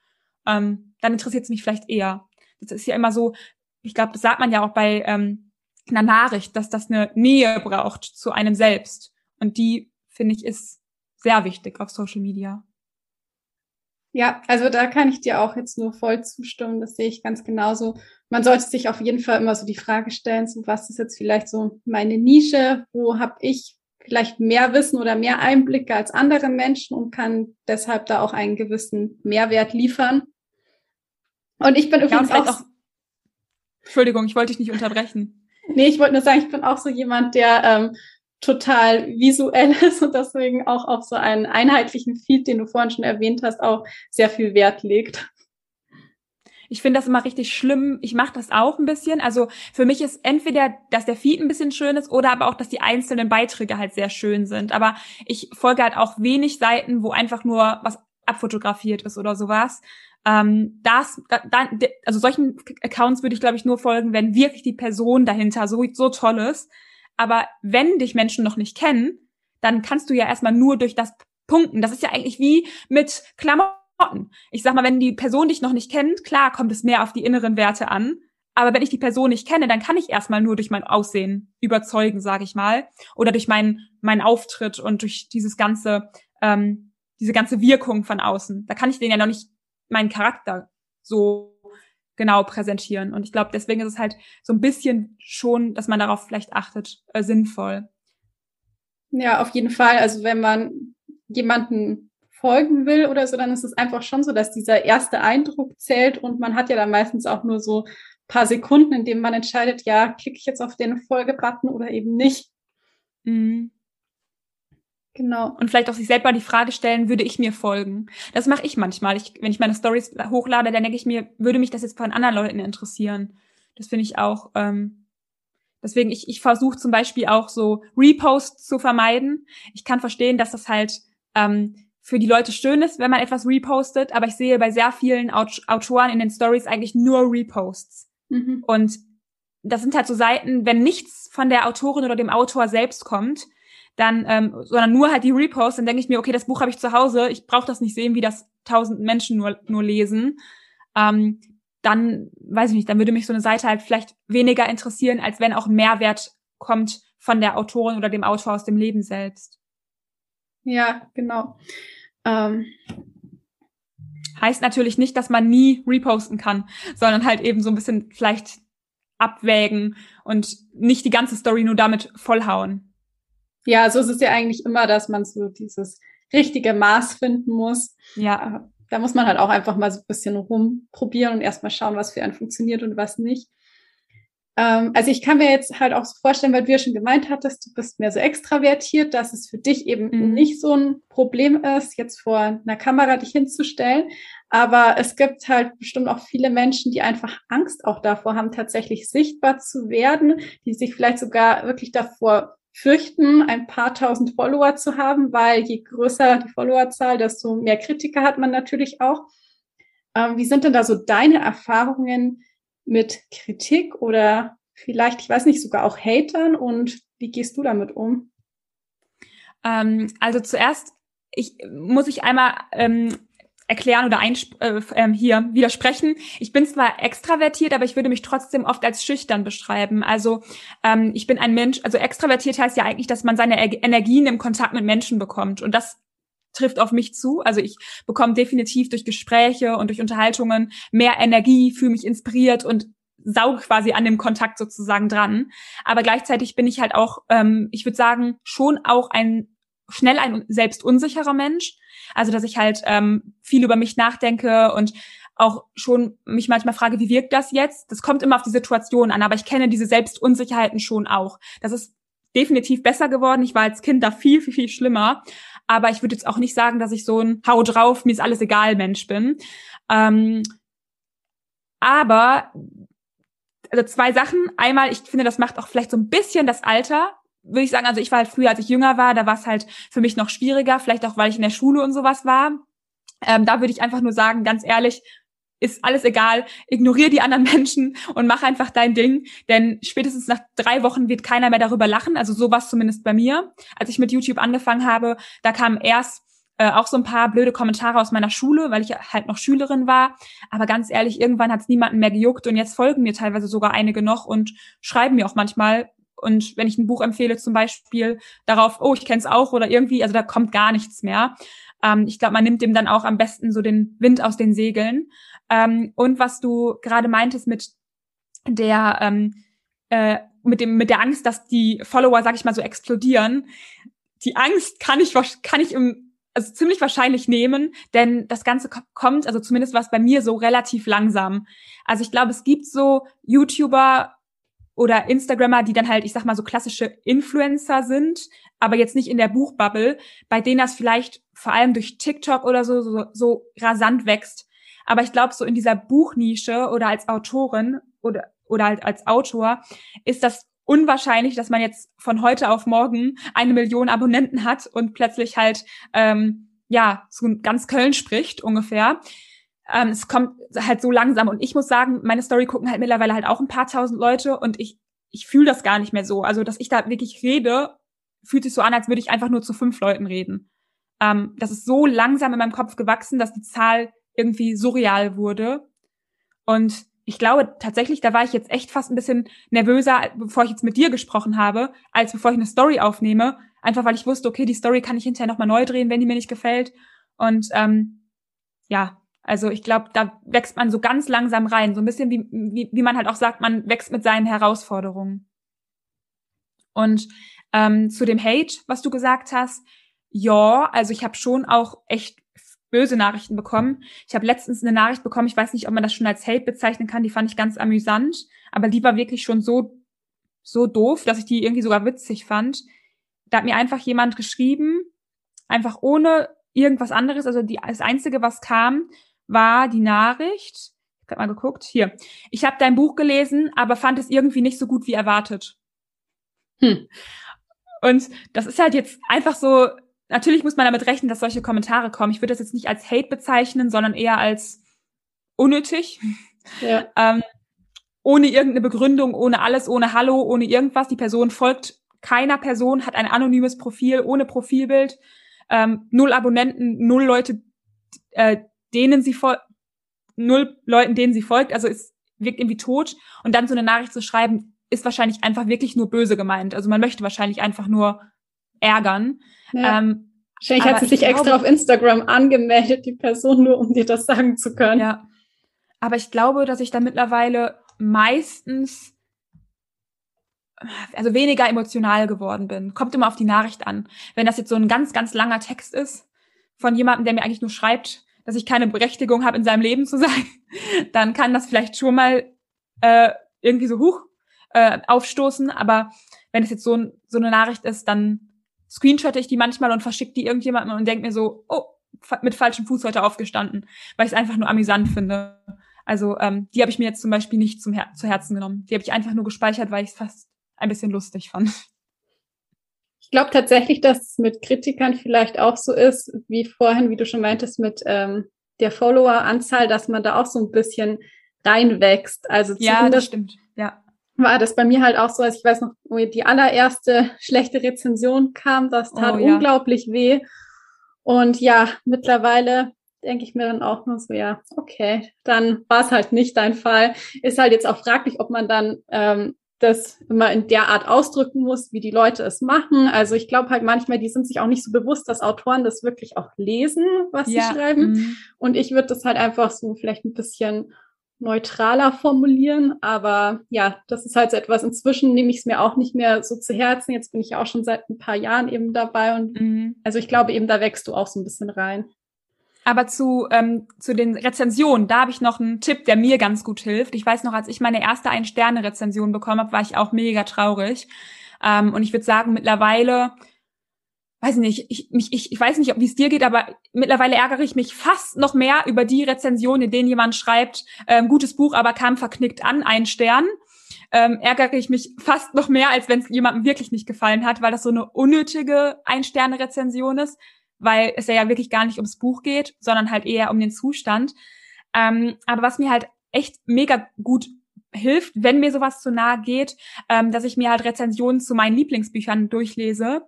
ähm, dann interessiert es mich vielleicht eher. Das ist ja immer so, ich glaube, das sagt man ja auch bei ähm, einer Nachricht, dass das eine Nähe braucht zu einem selbst. Und die, finde ich, ist sehr wichtig auf Social Media. Ja, also da kann ich dir auch jetzt nur voll zustimmen. Das sehe ich ganz genauso. Man sollte sich auf jeden Fall immer so die Frage stellen, so was ist jetzt vielleicht so meine Nische? Wo habe ich vielleicht mehr Wissen oder mehr Einblicke als andere Menschen und kann deshalb da auch einen gewissen Mehrwert liefern. Und ich bin übrigens ja, auch, auch. Entschuldigung, ich wollte dich nicht unterbrechen. nee, ich wollte nur sagen, ich bin auch so jemand, der ähm, total visuell ist und deswegen auch auf so einen einheitlichen Feed, den du vorhin schon erwähnt hast, auch sehr viel Wert legt. Ich finde das immer richtig schlimm. Ich mache das auch ein bisschen. Also für mich ist entweder, dass der Feed ein bisschen schön ist oder aber auch, dass die einzelnen Beiträge halt sehr schön sind. Aber ich folge halt auch wenig Seiten, wo einfach nur was abfotografiert ist oder sowas. Ähm, das, da, also solchen Accounts würde ich, glaube ich, nur folgen, wenn wirklich die Person dahinter so, so toll ist. Aber wenn dich Menschen noch nicht kennen, dann kannst du ja erstmal nur durch das punkten. Das ist ja eigentlich wie mit Klamotten. Ich sag mal, wenn die Person dich noch nicht kennt, klar kommt es mehr auf die inneren Werte an. Aber wenn ich die Person nicht kenne, dann kann ich erstmal nur durch mein Aussehen überzeugen, sage ich mal, oder durch meinen meinen Auftritt und durch dieses ganze ähm, diese ganze Wirkung von außen. Da kann ich denen ja noch nicht meinen Charakter so genau präsentieren. Und ich glaube, deswegen ist es halt so ein bisschen schon, dass man darauf vielleicht achtet, äh, sinnvoll. Ja, auf jeden Fall. Also wenn man jemanden folgen will oder so, dann ist es einfach schon so, dass dieser erste Eindruck zählt und man hat ja dann meistens auch nur so paar Sekunden, in denen man entscheidet, ja, klicke ich jetzt auf den Folge-Button oder eben nicht. Mhm. Genau. Und vielleicht auch sich selber die Frage stellen, würde ich mir folgen? Das mache ich manchmal. Ich, wenn ich meine Stories hochlade, dann denke ich mir, würde mich das jetzt von anderen Leuten interessieren? Das finde ich auch. Ähm, deswegen, ich, ich versuche zum Beispiel auch so Reposts zu vermeiden. Ich kann verstehen, dass das halt ähm, für die Leute schön ist, wenn man etwas repostet, aber ich sehe bei sehr vielen Aut Autoren in den Stories eigentlich nur Reposts. Mhm. Und das sind halt so Seiten, wenn nichts von der Autorin oder dem Autor selbst kommt, dann, ähm, sondern nur halt die Reposts, dann denke ich mir, okay, das Buch habe ich zu Hause, ich brauche das nicht sehen, wie das tausend Menschen nur, nur lesen. Ähm, dann, weiß ich nicht, dann würde mich so eine Seite halt vielleicht weniger interessieren, als wenn auch Mehrwert kommt von der Autorin oder dem Autor aus dem Leben selbst. Ja, genau. Ähm. Heißt natürlich nicht, dass man nie reposten kann, sondern halt eben so ein bisschen vielleicht abwägen und nicht die ganze Story nur damit vollhauen. Ja, so ist es ja eigentlich immer, dass man so dieses richtige Maß finden muss. Ja. Äh, da muss man halt auch einfach mal so ein bisschen rumprobieren und erstmal schauen, was für einen funktioniert und was nicht. Ähm, also ich kann mir jetzt halt auch so vorstellen, weil du ja schon gemeint hattest, du bist mehr so extravertiert, dass es für dich eben mhm. nicht so ein Problem ist, jetzt vor einer Kamera dich hinzustellen. Aber es gibt halt bestimmt auch viele Menschen, die einfach Angst auch davor haben, tatsächlich sichtbar zu werden, die sich vielleicht sogar wirklich davor fürchten, ein paar tausend Follower zu haben, weil je größer die Followerzahl, desto mehr Kritiker hat man natürlich auch. Ähm, wie sind denn da so deine Erfahrungen mit Kritik oder vielleicht, ich weiß nicht, sogar auch Hatern und wie gehst du damit um? Ähm, also zuerst ich, muss ich einmal ähm, erklären oder äh, äh, hier widersprechen. Ich bin zwar extravertiert, aber ich würde mich trotzdem oft als schüchtern beschreiben. Also ähm, ich bin ein Mensch, also extravertiert heißt ja eigentlich, dass man seine er Energien im Kontakt mit Menschen bekommt. Und das trifft auf mich zu. Also ich bekomme definitiv durch Gespräche und durch Unterhaltungen mehr Energie, fühle mich inspiriert und sauge quasi an dem Kontakt sozusagen dran. Aber gleichzeitig bin ich halt auch, ähm, ich würde sagen, schon auch ein schnell ein selbst unsicherer Mensch. Also dass ich halt ähm, viel über mich nachdenke und auch schon mich manchmal frage, wie wirkt das jetzt? Das kommt immer auf die Situation an, aber ich kenne diese Selbstunsicherheiten schon auch. Das ist definitiv besser geworden. Ich war als Kind da viel, viel, viel schlimmer. Aber ich würde jetzt auch nicht sagen, dass ich so ein Hau drauf, mir ist alles egal Mensch bin. Ähm, aber also zwei Sachen. Einmal, ich finde, das macht auch vielleicht so ein bisschen das Alter würde ich sagen, also ich war halt früher, als ich jünger war, da war es halt für mich noch schwieriger, vielleicht auch, weil ich in der Schule und sowas war. Ähm, da würde ich einfach nur sagen, ganz ehrlich, ist alles egal, ignoriere die anderen Menschen und mach einfach dein Ding, denn spätestens nach drei Wochen wird keiner mehr darüber lachen, also sowas zumindest bei mir. Als ich mit YouTube angefangen habe, da kam erst äh, auch so ein paar blöde Kommentare aus meiner Schule, weil ich halt noch Schülerin war. Aber ganz ehrlich, irgendwann hat es niemanden mehr gejuckt und jetzt folgen mir teilweise sogar einige noch und schreiben mir auch manchmal. Und wenn ich ein Buch empfehle, zum Beispiel darauf, oh, ich kenne es auch oder irgendwie, also da kommt gar nichts mehr. Ähm, ich glaube, man nimmt dem dann auch am besten so den Wind aus den Segeln. Ähm, und was du gerade meintest mit der ähm, äh, mit dem mit der Angst, dass die Follower, sag ich mal, so explodieren. Die Angst kann ich kann ich im also ziemlich wahrscheinlich nehmen, denn das Ganze kommt, also zumindest was bei mir so relativ langsam. Also ich glaube, es gibt so YouTuber oder Instagrammer, die dann halt, ich sag mal, so klassische Influencer sind, aber jetzt nicht in der Buchbubble, bei denen das vielleicht vor allem durch TikTok oder so, so, so rasant wächst. Aber ich glaube, so in dieser Buchnische oder als Autorin oder, oder halt als Autor ist das unwahrscheinlich, dass man jetzt von heute auf morgen eine Million Abonnenten hat und plötzlich halt ähm, ja zu ganz Köln spricht ungefähr. Ähm, es kommt halt so langsam und ich muss sagen, meine Story gucken halt mittlerweile halt auch ein paar tausend Leute und ich ich fühle das gar nicht mehr so. Also dass ich da wirklich rede, fühlt sich so an, als würde ich einfach nur zu fünf Leuten reden. Ähm, das ist so langsam in meinem Kopf gewachsen, dass die Zahl irgendwie surreal wurde und ich glaube tatsächlich, da war ich jetzt echt fast ein bisschen nervöser, bevor ich jetzt mit dir gesprochen habe, als bevor ich eine Story aufnehme. Einfach weil ich wusste, okay, die Story kann ich hinterher nochmal neu drehen, wenn die mir nicht gefällt. Und ähm, ja, also ich glaube, da wächst man so ganz langsam rein. So ein bisschen wie, wie, wie man halt auch sagt, man wächst mit seinen Herausforderungen. Und ähm, zu dem Hate, was du gesagt hast, ja, also ich habe schon auch echt böse Nachrichten bekommen. Ich habe letztens eine Nachricht bekommen, ich weiß nicht, ob man das schon als Hate bezeichnen kann, die fand ich ganz amüsant, aber die war wirklich schon so, so doof, dass ich die irgendwie sogar witzig fand. Da hat mir einfach jemand geschrieben, einfach ohne irgendwas anderes, also die, das Einzige, was kam, war die Nachricht, ich habe mal geguckt, hier, ich habe dein Buch gelesen, aber fand es irgendwie nicht so gut wie erwartet. Hm. Und das ist halt jetzt einfach so natürlich muss man damit rechnen, dass solche Kommentare kommen. Ich würde das jetzt nicht als Hate bezeichnen, sondern eher als unnötig. Ja. ähm, ohne irgendeine Begründung, ohne alles, ohne Hallo, ohne irgendwas. Die Person folgt keiner Person, hat ein anonymes Profil, ohne Profilbild, ähm, null Abonnenten, null Leute, äh, denen sie folgt, null Leuten, denen sie folgt. Also es wirkt irgendwie tot. Und dann so eine Nachricht zu schreiben, ist wahrscheinlich einfach wirklich nur böse gemeint. Also man möchte wahrscheinlich einfach nur ärgern. Ja. Ähm, Wahrscheinlich hat sie sich glaube, extra auf Instagram angemeldet, die Person, nur um dir das sagen zu können. Ja. Aber ich glaube, dass ich da mittlerweile meistens also weniger emotional geworden bin. Kommt immer auf die Nachricht an. Wenn das jetzt so ein ganz, ganz langer Text ist von jemandem, der mir eigentlich nur schreibt, dass ich keine Berechtigung habe, in seinem Leben zu sein, dann kann das vielleicht schon mal äh, irgendwie so hoch äh, aufstoßen. Aber wenn es jetzt so, so eine Nachricht ist, dann screenshotte ich die manchmal und verschicke die irgendjemandem und denke mir so, oh, mit falschem Fuß heute aufgestanden, weil ich es einfach nur amüsant finde. Also ähm, die habe ich mir jetzt zum Beispiel nicht zum Her zu Herzen genommen. Die habe ich einfach nur gespeichert, weil ich es fast ein bisschen lustig fand. Ich glaube tatsächlich, dass es mit Kritikern vielleicht auch so ist, wie vorhin, wie du schon meintest, mit ähm, der Follower-Anzahl, dass man da auch so ein bisschen reinwächst. Also ja, das stimmt. Ja war das bei mir halt auch so, als ich weiß noch, wo die allererste schlechte Rezension kam, das tat oh, ja. unglaublich weh. Und ja, mittlerweile denke ich mir dann auch nur so, ja, okay, dann war es halt nicht dein Fall. Ist halt jetzt auch fraglich, ob man dann ähm, das immer in der Art ausdrücken muss, wie die Leute es machen. Also ich glaube halt manchmal, die sind sich auch nicht so bewusst, dass Autoren das wirklich auch lesen, was ja. sie schreiben. Mhm. Und ich würde das halt einfach so vielleicht ein bisschen neutraler formulieren. Aber ja, das ist halt so etwas. Inzwischen nehme ich es mir auch nicht mehr so zu Herzen. Jetzt bin ich ja auch schon seit ein paar Jahren eben dabei. Und mhm. also ich glaube eben, da wächst du auch so ein bisschen rein. Aber zu, ähm, zu den Rezensionen, da habe ich noch einen Tipp, der mir ganz gut hilft. Ich weiß noch, als ich meine erste Ein-Sterne-Rezension bekommen habe, war ich auch mega traurig. Ähm, und ich würde sagen, mittlerweile weiß nicht, ich, mich, ich, ich weiß nicht, wie es dir geht, aber mittlerweile ärgere ich mich fast noch mehr über die Rezension, in denen jemand schreibt, ähm, gutes Buch, aber kam verknickt an, ein Stern. Ähm, ärgere ich mich fast noch mehr, als wenn es jemandem wirklich nicht gefallen hat, weil das so eine unnötige Ein-Sterne-Rezension ist, weil es ja wirklich gar nicht ums Buch geht, sondern halt eher um den Zustand. Ähm, aber was mir halt echt mega gut hilft, wenn mir sowas zu nahe geht, ähm, dass ich mir halt Rezensionen zu meinen Lieblingsbüchern durchlese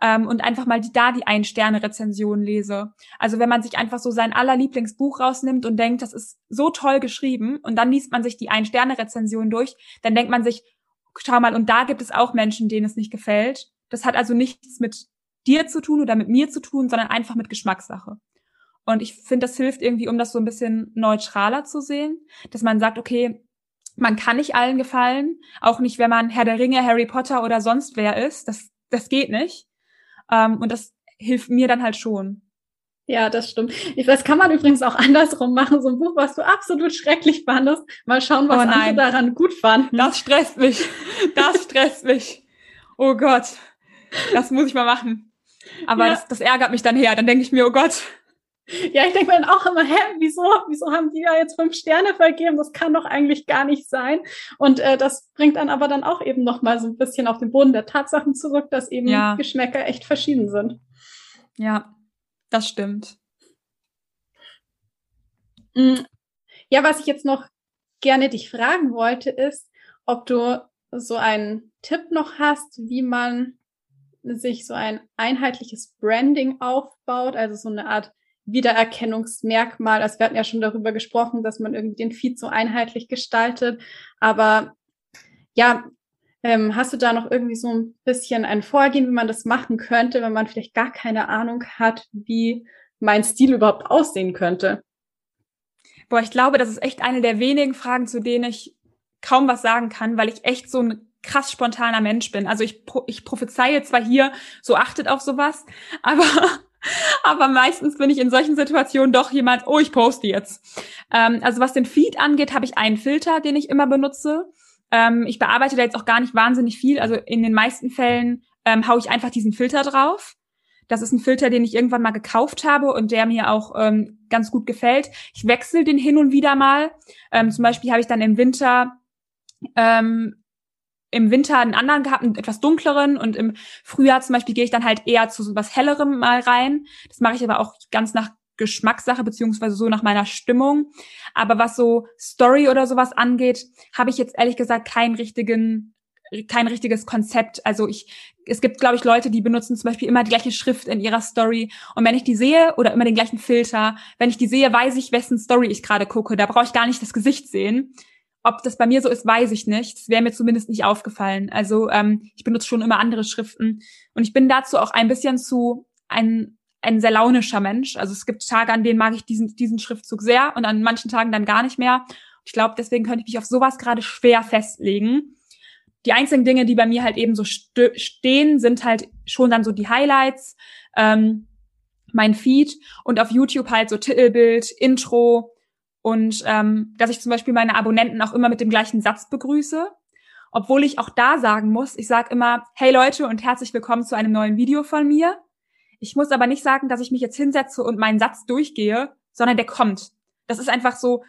ähm, und einfach mal die, da die Ein-Sterne-Rezension lese. Also wenn man sich einfach so sein allerlieblingsbuch rausnimmt und denkt, das ist so toll geschrieben und dann liest man sich die Ein-Sterne-Rezension durch, dann denkt man sich, schau mal, und da gibt es auch Menschen, denen es nicht gefällt. Das hat also nichts mit dir zu tun oder mit mir zu tun, sondern einfach mit Geschmackssache. Und ich finde, das hilft irgendwie, um das so ein bisschen neutraler zu sehen, dass man sagt, okay, man kann nicht allen gefallen, auch nicht, wenn man Herr der Ringe, Harry Potter oder sonst wer ist. Das, das geht nicht. Ähm, und das hilft mir dann halt schon. Ja, das stimmt. Das kann man übrigens auch andersrum machen. So ein Buch, was du absolut schrecklich fandest. Mal schauen, was oh andere daran gut fanden. Das stresst mich. Das stresst mich. Oh Gott. Das muss ich mal machen. Aber ja. das, das ärgert mich dann her. Dann denke ich mir, oh Gott, ja, ich denke mir dann auch immer, hä, wieso, wieso haben die da jetzt fünf Sterne vergeben? Das kann doch eigentlich gar nicht sein. Und äh, das bringt dann aber dann auch eben noch mal so ein bisschen auf den Boden der Tatsachen zurück, dass eben ja. Geschmäcker echt verschieden sind. Ja, das stimmt. Mm. Ja, was ich jetzt noch gerne dich fragen wollte, ist, ob du so einen Tipp noch hast, wie man sich so ein einheitliches Branding aufbaut, also so eine Art Wiedererkennungsmerkmal. Also wir hatten ja schon darüber gesprochen, dass man irgendwie den Feed so einheitlich gestaltet. Aber ja, ähm, hast du da noch irgendwie so ein bisschen ein Vorgehen, wie man das machen könnte, wenn man vielleicht gar keine Ahnung hat, wie mein Stil überhaupt aussehen könnte? Boah, ich glaube, das ist echt eine der wenigen Fragen, zu denen ich kaum was sagen kann, weil ich echt so ein krass spontaner Mensch bin. Also ich, ich prophezeie zwar hier, so achtet auf sowas, aber aber meistens bin ich in solchen Situationen doch jemand, oh, ich poste jetzt. Ähm, also was den Feed angeht, habe ich einen Filter, den ich immer benutze. Ähm, ich bearbeite da jetzt auch gar nicht wahnsinnig viel. Also in den meisten Fällen ähm, haue ich einfach diesen Filter drauf. Das ist ein Filter, den ich irgendwann mal gekauft habe und der mir auch ähm, ganz gut gefällt. Ich wechsle den hin und wieder mal. Ähm, zum Beispiel habe ich dann im Winter ähm, im Winter einen anderen gehabt, einen etwas dunkleren und im Frühjahr zum Beispiel gehe ich dann halt eher zu so was hellerem mal rein. Das mache ich aber auch ganz nach Geschmackssache beziehungsweise so nach meiner Stimmung. Aber was so Story oder sowas angeht, habe ich jetzt ehrlich gesagt keinen richtigen, kein richtiges Konzept. Also ich, es gibt, glaube ich, Leute, die benutzen zum Beispiel immer die gleiche Schrift in ihrer Story. Und wenn ich die sehe oder immer den gleichen Filter, wenn ich die sehe, weiß ich, wessen Story ich gerade gucke. Da brauche ich gar nicht das Gesicht sehen. Ob das bei mir so ist, weiß ich nicht. Das wäre mir zumindest nicht aufgefallen. Also ähm, ich benutze schon immer andere Schriften. Und ich bin dazu auch ein bisschen zu ein, ein sehr launischer Mensch. Also es gibt Tage, an denen mag ich diesen, diesen Schriftzug sehr und an manchen Tagen dann gar nicht mehr. Ich glaube, deswegen könnte ich mich auf sowas gerade schwer festlegen. Die einzigen Dinge, die bei mir halt eben so st stehen, sind halt schon dann so die Highlights, ähm, mein Feed und auf YouTube halt so Titelbild, Intro, und ähm, dass ich zum Beispiel meine Abonnenten auch immer mit dem gleichen Satz begrüße. Obwohl ich auch da sagen muss, ich sage immer, hey Leute und herzlich willkommen zu einem neuen Video von mir. Ich muss aber nicht sagen, dass ich mich jetzt hinsetze und meinen Satz durchgehe, sondern der kommt. Das ist einfach so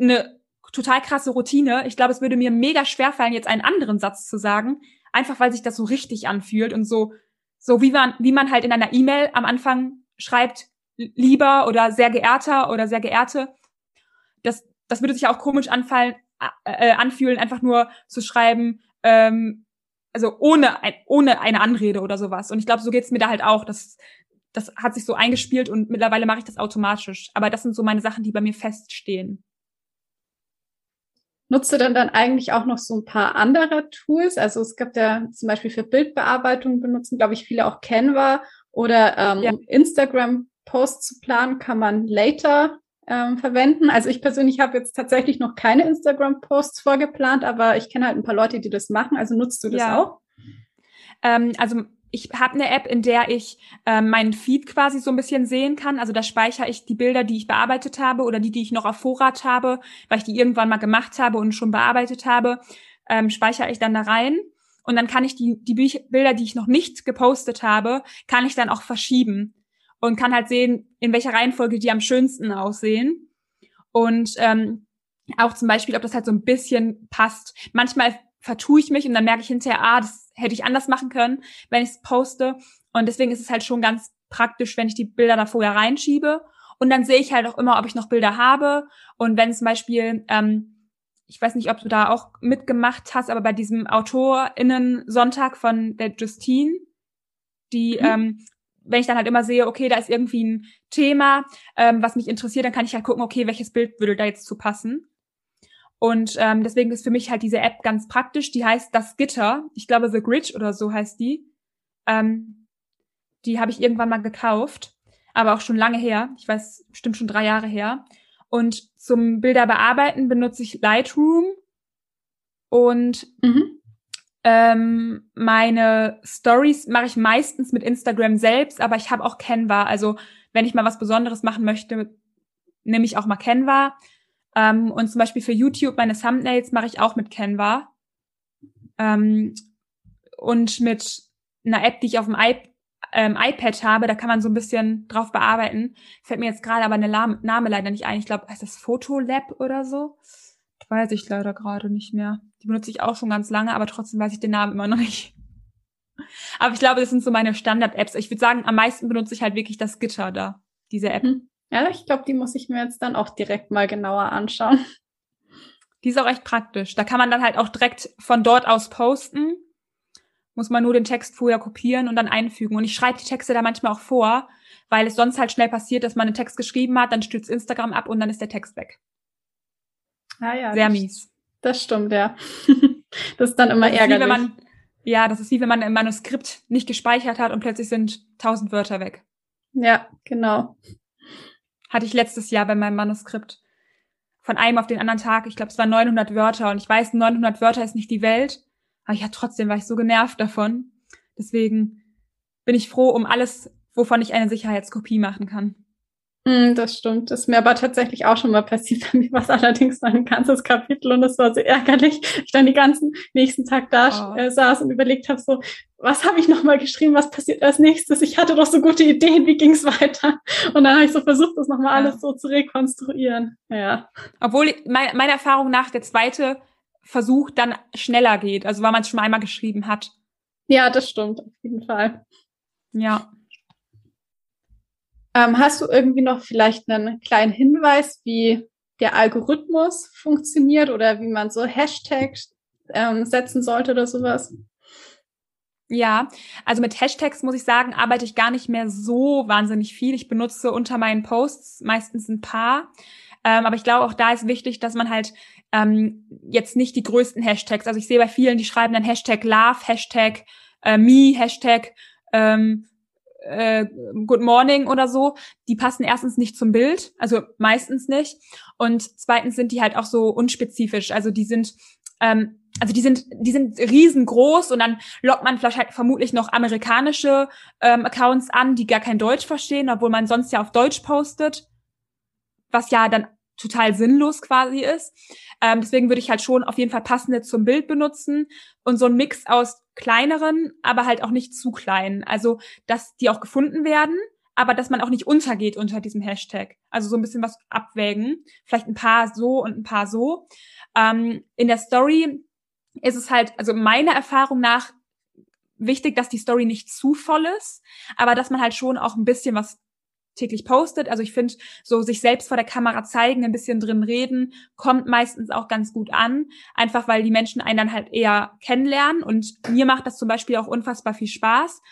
eine total krasse Routine. Ich glaube, es würde mir mega schwer fallen, jetzt einen anderen Satz zu sagen, einfach weil sich das so richtig anfühlt und so, so wie man, wie man halt in einer E-Mail am Anfang schreibt, lieber oder sehr geehrter oder sehr geehrte das, würde sich auch komisch anfallen, äh, anfühlen, einfach nur zu schreiben, ähm, also ohne, ein, ohne eine Anrede oder sowas. Und ich glaube, so geht's mir da halt auch. Das, das hat sich so eingespielt und mittlerweile mache ich das automatisch. Aber das sind so meine Sachen, die bei mir feststehen. Nutzt du denn dann eigentlich auch noch so ein paar andere Tools? Also es gibt ja zum Beispiel für Bildbearbeitung benutzen, glaube ich, viele auch Canva oder ähm, ja. Instagram-Posts zu planen, kann man Later ähm, verwenden. Also ich persönlich habe jetzt tatsächlich noch keine Instagram-Posts vorgeplant, aber ich kenne halt ein paar Leute, die das machen. Also nutzt du das ja. auch? Ähm, also ich habe eine App, in der ich ähm, meinen Feed quasi so ein bisschen sehen kann. Also da speichere ich die Bilder, die ich bearbeitet habe oder die, die ich noch auf Vorrat habe, weil ich die irgendwann mal gemacht habe und schon bearbeitet habe, ähm, speichere ich dann da rein. Und dann kann ich die, die Bilder, die ich noch nicht gepostet habe, kann ich dann auch verschieben und kann halt sehen, in welcher Reihenfolge die am schönsten aussehen. Und ähm, auch zum Beispiel, ob das halt so ein bisschen passt. Manchmal vertue ich mich und dann merke ich hinterher, ah, das hätte ich anders machen können, wenn ich es poste. Und deswegen ist es halt schon ganz praktisch, wenn ich die Bilder da vorher reinschiebe. Und dann sehe ich halt auch immer, ob ich noch Bilder habe. Und wenn zum Beispiel, ähm, ich weiß nicht, ob du da auch mitgemacht hast, aber bei diesem AutorInnen-Sonntag von der Justine, die, mhm. ähm, wenn ich dann halt immer sehe, okay, da ist irgendwie ein Thema, ähm, was mich interessiert, dann kann ich halt gucken, okay, welches Bild würde da jetzt zu passen. Und ähm, deswegen ist für mich halt diese App ganz praktisch. Die heißt Das Gitter. Ich glaube, The Grid oder so heißt die. Ähm, die habe ich irgendwann mal gekauft, aber auch schon lange her. Ich weiß, bestimmt schon drei Jahre her. Und zum Bilder bearbeiten benutze ich Lightroom und mhm. Ähm, meine Stories mache ich meistens mit Instagram selbst, aber ich habe auch Canva. Also wenn ich mal was Besonderes machen möchte, nehme ich auch mal Canva. Ähm, und zum Beispiel für YouTube meine Thumbnails mache ich auch mit Canva. Ähm, und mit einer App, die ich auf dem I ähm, iPad habe, da kann man so ein bisschen drauf bearbeiten. Fällt mir jetzt gerade aber eine Name leider nicht ein. Ich glaube, heißt das Photolab oder so? weiß ich leider gerade nicht mehr. Die benutze ich auch schon ganz lange, aber trotzdem weiß ich den Namen immer noch nicht. Aber ich glaube, das sind so meine Standard-Apps. Ich würde sagen, am meisten benutze ich halt wirklich das Gitter da, diese App. Hm. Ja, ich glaube, die muss ich mir jetzt dann auch direkt mal genauer anschauen. Die ist auch echt praktisch. Da kann man dann halt auch direkt von dort aus posten. Muss man nur den Text vorher kopieren und dann einfügen. Und ich schreibe die Texte da manchmal auch vor, weil es sonst halt schnell passiert, dass man einen Text geschrieben hat, dann stürzt Instagram ab und dann ist der Text weg. Ah, ja, Sehr mies. Das stimmt, ja. das ist dann immer das ärgerlich. Man, ja, das ist wie wenn man ein Manuskript nicht gespeichert hat und plötzlich sind tausend Wörter weg. Ja, genau. Hatte ich letztes Jahr bei meinem Manuskript. Von einem auf den anderen Tag. Ich glaube, es waren 900 Wörter und ich weiß, 900 Wörter ist nicht die Welt. Aber ja, trotzdem war ich so genervt davon. Deswegen bin ich froh um alles, wovon ich eine Sicherheitskopie machen kann. Hm, das stimmt. Das ist mir aber tatsächlich auch schon mal passiert. Bei mir war es allerdings dann ein ganzes Kapitel und das war so ärgerlich. Ich dann den ganzen nächsten Tag da oh. äh, saß und überlegt habe, so, was habe ich nochmal geschrieben, was passiert als nächstes? Ich hatte doch so gute Ideen, wie ging es weiter? Und dann habe ich so versucht, das nochmal ja. alles so zu rekonstruieren. Ja. Obwohl mein, meiner Erfahrung nach der zweite Versuch dann schneller geht, also weil man es schon einmal geschrieben hat. Ja, das stimmt, auf jeden Fall. Ja. Ähm, hast du irgendwie noch vielleicht einen kleinen Hinweis, wie der Algorithmus funktioniert oder wie man so Hashtags ähm, setzen sollte oder sowas? Ja, also mit Hashtags muss ich sagen, arbeite ich gar nicht mehr so wahnsinnig viel. Ich benutze unter meinen Posts meistens ein paar. Ähm, aber ich glaube, auch da ist wichtig, dass man halt ähm, jetzt nicht die größten Hashtags, also ich sehe bei vielen, die schreiben dann Hashtag Love, Hashtag äh, Me, Hashtag ähm, äh, Good Morning oder so, die passen erstens nicht zum Bild, also meistens nicht. Und zweitens sind die halt auch so unspezifisch. Also die sind, ähm, also die sind, die sind riesengroß und dann lockt man vielleicht halt vermutlich noch amerikanische ähm, Accounts an, die gar kein Deutsch verstehen, obwohl man sonst ja auf Deutsch postet. Was ja dann total sinnlos quasi ist. Ähm, deswegen würde ich halt schon auf jeden Fall passende zum Bild benutzen und so ein Mix aus kleineren, aber halt auch nicht zu kleinen. Also, dass die auch gefunden werden, aber dass man auch nicht untergeht unter diesem Hashtag. Also so ein bisschen was abwägen. Vielleicht ein paar so und ein paar so. Ähm, in der Story ist es halt, also meiner Erfahrung nach, wichtig, dass die Story nicht zu voll ist, aber dass man halt schon auch ein bisschen was täglich postet. Also ich finde, so sich selbst vor der Kamera zeigen, ein bisschen drin reden, kommt meistens auch ganz gut an. Einfach weil die Menschen einen dann halt eher kennenlernen. Und mir macht das zum Beispiel auch unfassbar viel Spaß.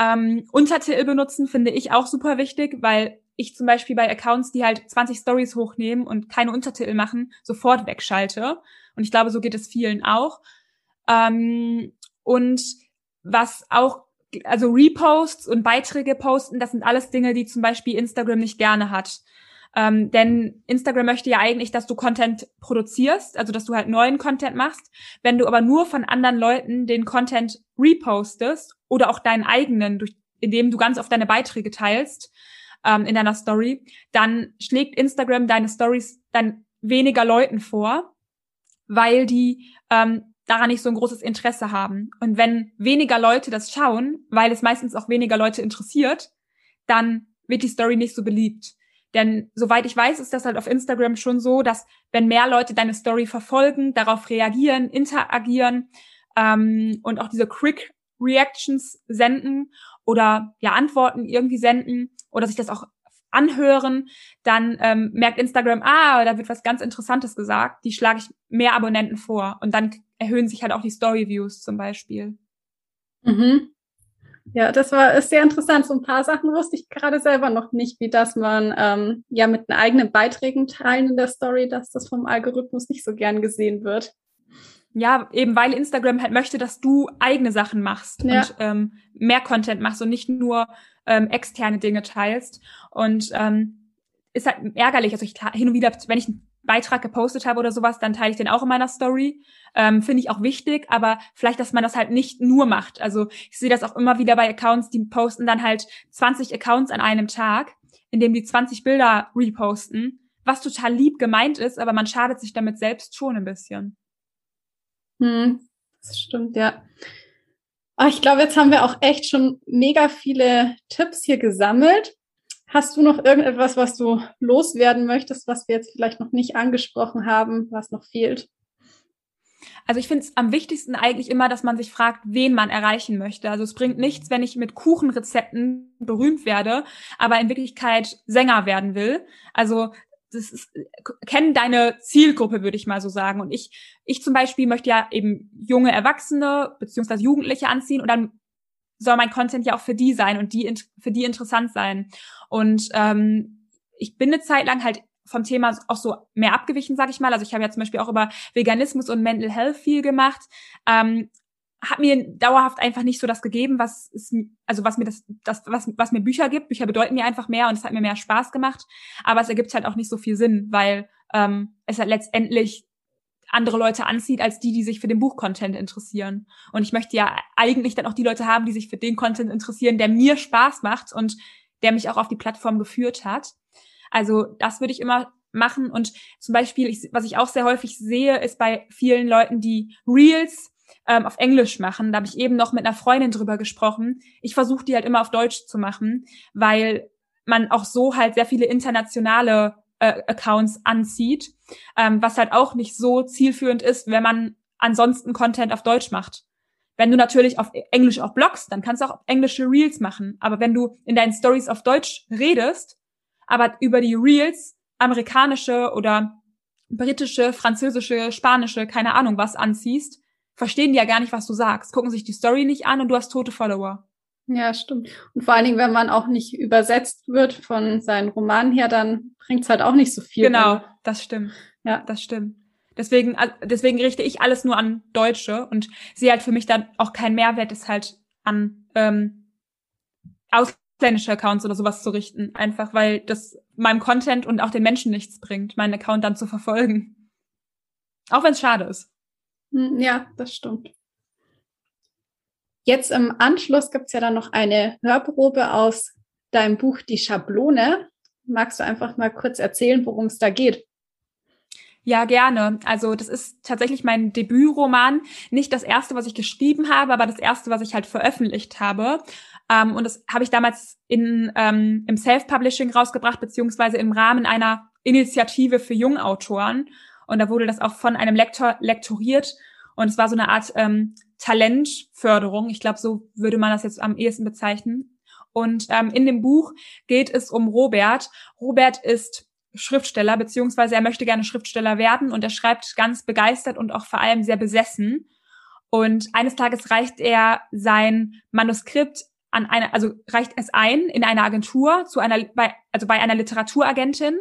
Ähm, Untertitel benutzen finde ich auch super wichtig, weil ich zum Beispiel bei Accounts, die halt 20 Stories hochnehmen und keine Untertitel machen, sofort wegschalte. Und ich glaube, so geht es vielen auch. Ähm, und was auch also Reposts und Beiträge posten, das sind alles Dinge, die zum Beispiel Instagram nicht gerne hat. Ähm, denn Instagram möchte ja eigentlich, dass du Content produzierst, also dass du halt neuen Content machst. Wenn du aber nur von anderen Leuten den Content repostest oder auch deinen eigenen, durch, indem du ganz oft deine Beiträge teilst ähm, in deiner Story, dann schlägt Instagram deine Stories dann weniger Leuten vor, weil die ähm, daran nicht so ein großes Interesse haben. Und wenn weniger Leute das schauen, weil es meistens auch weniger Leute interessiert, dann wird die Story nicht so beliebt. Denn soweit ich weiß, ist das halt auf Instagram schon so, dass wenn mehr Leute deine Story verfolgen, darauf reagieren, interagieren ähm, und auch diese Quick Reactions senden oder ja Antworten irgendwie senden oder sich das auch anhören, dann ähm, merkt Instagram, ah, da wird was ganz Interessantes gesagt, die schlage ich mehr Abonnenten vor und dann erhöhen sich halt auch die Story Views zum Beispiel. Mhm. Ja, das war ist sehr interessant. So ein paar Sachen wusste ich gerade selber noch nicht, wie dass man ähm, ja mit den eigenen Beiträgen teilen in der Story, dass das vom Algorithmus nicht so gern gesehen wird. Ja, eben weil Instagram halt möchte, dass du eigene Sachen machst ja. und ähm, mehr Content machst und nicht nur ähm, externe Dinge teilst. Und ähm, ist halt ärgerlich. Also ich hin und wieder, wenn ich einen Beitrag gepostet habe oder sowas, dann teile ich den auch in meiner Story. Ähm, Finde ich auch wichtig, aber vielleicht, dass man das halt nicht nur macht. Also ich sehe das auch immer wieder bei Accounts, die posten dann halt 20 Accounts an einem Tag, indem die 20 Bilder reposten, was total lieb gemeint ist, aber man schadet sich damit selbst schon ein bisschen. Hm, das stimmt, ja. Oh, ich glaube, jetzt haben wir auch echt schon mega viele Tipps hier gesammelt. Hast du noch irgendetwas, was du loswerden möchtest, was wir jetzt vielleicht noch nicht angesprochen haben, was noch fehlt? Also ich finde es am wichtigsten eigentlich immer, dass man sich fragt, wen man erreichen möchte. Also es bringt nichts, wenn ich mit Kuchenrezepten berühmt werde, aber in Wirklichkeit Sänger werden will. Also das ist, kennen deine Zielgruppe, würde ich mal so sagen. Und ich, ich zum Beispiel möchte ja eben junge Erwachsene beziehungsweise Jugendliche anziehen und dann soll mein Content ja auch für die sein und die für die interessant sein. Und ähm, ich bin eine Zeit lang halt vom Thema auch so mehr abgewichen, sag ich mal. Also ich habe ja zum Beispiel auch über Veganismus und Mental Health viel gemacht. Ähm, hat mir dauerhaft einfach nicht so das gegeben, was ist, also was mir das, das was, was mir Bücher gibt. Bücher bedeuten mir einfach mehr und es hat mir mehr Spaß gemacht. Aber es ergibt halt auch nicht so viel Sinn, weil ähm, es halt letztendlich andere Leute anzieht, als die, die sich für den Buchcontent interessieren. Und ich möchte ja eigentlich dann auch die Leute haben, die sich für den Content interessieren, der mir Spaß macht und der mich auch auf die Plattform geführt hat. Also das würde ich immer machen. Und zum Beispiel, ich, was ich auch sehr häufig sehe, ist bei vielen Leuten, die Reels ähm, auf Englisch machen. Da habe ich eben noch mit einer Freundin drüber gesprochen. Ich versuche die halt immer auf Deutsch zu machen, weil man auch so halt sehr viele internationale äh, Accounts anzieht, ähm, was halt auch nicht so zielführend ist, wenn man ansonsten Content auf Deutsch macht. Wenn du natürlich auf Englisch auch bloggst, dann kannst du auch englische Reels machen. Aber wenn du in deinen Stories auf Deutsch redest, aber über die Reels amerikanische oder britische, französische, spanische, keine Ahnung was anziehst, verstehen die ja gar nicht, was du sagst, gucken sich die Story nicht an und du hast tote Follower. Ja, stimmt. Und vor allen Dingen, wenn man auch nicht übersetzt wird von seinen Romanen her, dann bringt es halt auch nicht so viel. Genau, wenn. das stimmt. Ja, das stimmt. Deswegen, deswegen richte ich alles nur an Deutsche und sehe halt für mich dann auch keinen Mehrwert, es halt an ähm, ausländische Accounts oder sowas zu richten. Einfach weil das meinem Content und auch den Menschen nichts bringt, meinen Account dann zu verfolgen. Auch wenn es schade ist. Hm, ja, das stimmt. Jetzt im Anschluss gibt es ja dann noch eine Hörprobe aus deinem Buch Die Schablone. Magst du einfach mal kurz erzählen, worum es da geht? Ja, gerne. Also das ist tatsächlich mein Debütroman. Nicht das erste, was ich geschrieben habe, aber das erste, was ich halt veröffentlicht habe. Ähm, und das habe ich damals in, ähm, im Self-Publishing rausgebracht, beziehungsweise im Rahmen einer Initiative für Jungautoren. Und da wurde das auch von einem Lektor lektoriert. Und es war so eine Art ähm, Talentförderung. Ich glaube, so würde man das jetzt am ehesten bezeichnen. Und ähm, in dem Buch geht es um Robert. Robert ist Schriftsteller, beziehungsweise er möchte gerne Schriftsteller werden und er schreibt ganz begeistert und auch vor allem sehr besessen. Und eines Tages reicht er sein Manuskript an eine, also reicht es ein in einer Agentur zu einer, bei, also bei einer Literaturagentin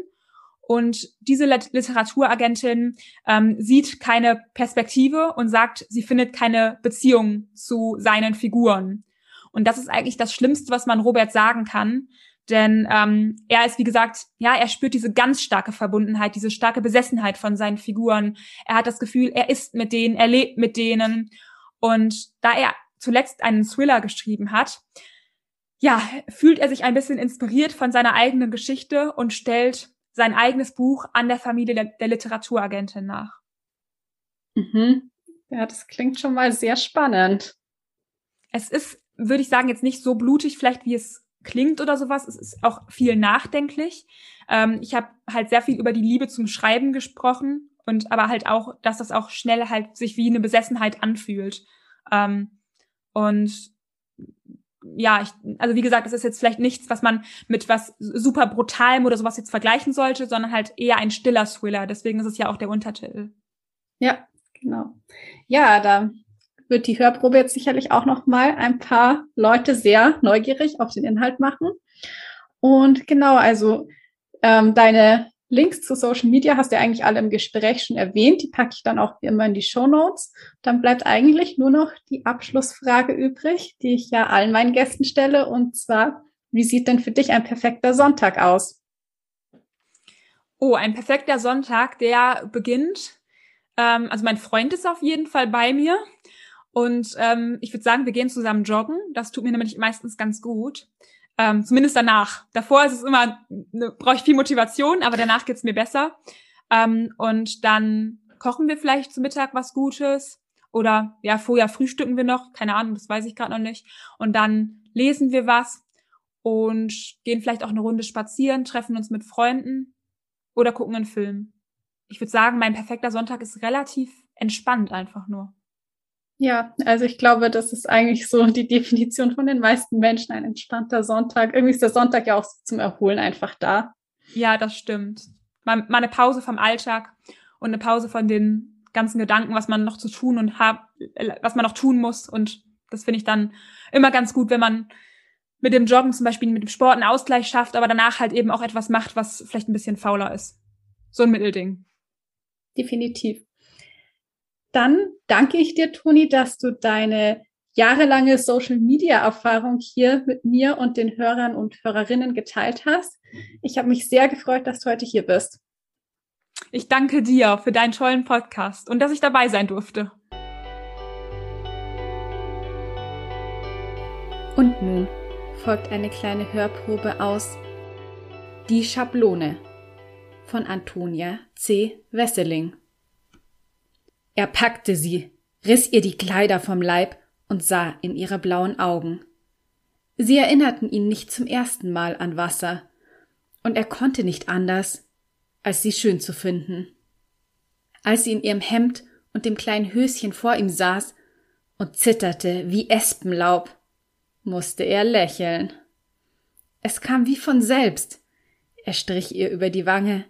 und diese Literaturagentin ähm, sieht keine Perspektive und sagt, sie findet keine Beziehung zu seinen Figuren. Und das ist eigentlich das Schlimmste, was man Robert sagen kann. Denn ähm, er ist, wie gesagt, ja, er spürt diese ganz starke Verbundenheit, diese starke Besessenheit von seinen Figuren. Er hat das Gefühl, er ist mit denen, er lebt mit denen. Und da er zuletzt einen Thriller geschrieben hat, ja, fühlt er sich ein bisschen inspiriert von seiner eigenen Geschichte und stellt sein eigenes Buch an der Familie der, Literaturagentin nach. Mhm. Ja, das klingt schon mal sehr spannend. Es ist, würde ich sagen, jetzt nicht so blutig, vielleicht wie es klingt oder sowas. Es ist auch viel nachdenklich. Ähm, ich habe halt sehr viel über die Liebe zum Schreiben gesprochen und aber halt auch, dass das auch schnell halt sich wie eine Besessenheit anfühlt. Ähm, und ja, ich, also wie gesagt, es ist jetzt vielleicht nichts, was man mit was super brutalem oder sowas jetzt vergleichen sollte, sondern halt eher ein stiller Thriller. Deswegen ist es ja auch der Untertitel. Ja, genau. Ja, da wird die Hörprobe jetzt sicherlich auch noch mal ein paar Leute sehr neugierig auf den Inhalt machen. Und genau, also ähm, deine Links zu Social Media hast du ja eigentlich alle im Gespräch schon erwähnt. Die packe ich dann auch wie immer in die Show Notes. Dann bleibt eigentlich nur noch die Abschlussfrage übrig, die ich ja allen meinen Gästen stelle. Und zwar, wie sieht denn für dich ein perfekter Sonntag aus? Oh, ein perfekter Sonntag, der beginnt. Ähm, also mein Freund ist auf jeden Fall bei mir. Und ähm, ich würde sagen, wir gehen zusammen joggen. Das tut mir nämlich meistens ganz gut. Ähm, zumindest danach. Davor ist es immer, ne, brauche ich viel Motivation, aber danach geht's mir besser. Ähm, und dann kochen wir vielleicht zu Mittag was Gutes. Oder ja, vorher frühstücken wir noch, keine Ahnung, das weiß ich gerade noch nicht. Und dann lesen wir was und gehen vielleicht auch eine Runde spazieren, treffen uns mit Freunden oder gucken einen Film. Ich würde sagen, mein perfekter Sonntag ist relativ entspannt einfach nur. Ja, also ich glaube, das ist eigentlich so die Definition von den meisten Menschen, ein entspannter Sonntag. Irgendwie ist der Sonntag ja auch zum Erholen einfach da. Ja, das stimmt. Mal, mal eine Pause vom Alltag und eine Pause von den ganzen Gedanken, was man noch zu tun und hab, was man noch tun muss. Und das finde ich dann immer ganz gut, wenn man mit dem Joggen zum Beispiel mit dem Sport einen Ausgleich schafft, aber danach halt eben auch etwas macht, was vielleicht ein bisschen fauler ist. So ein Mittelding. Definitiv. Dann danke ich dir, Toni, dass du deine jahrelange Social-Media-Erfahrung hier mit mir und den Hörern und Hörerinnen geteilt hast. Ich habe mich sehr gefreut, dass du heute hier bist. Ich danke dir für deinen tollen Podcast und dass ich dabei sein durfte. Und nun folgt eine kleine Hörprobe aus Die Schablone von Antonia C. Wesseling. Er packte sie, riss ihr die Kleider vom Leib und sah in ihre blauen Augen. Sie erinnerten ihn nicht zum ersten Mal an Wasser, und er konnte nicht anders, als sie schön zu finden. Als sie in ihrem Hemd und dem kleinen Höschen vor ihm saß und zitterte wie Espenlaub, musste er lächeln. Es kam wie von selbst. Er strich ihr über die Wange,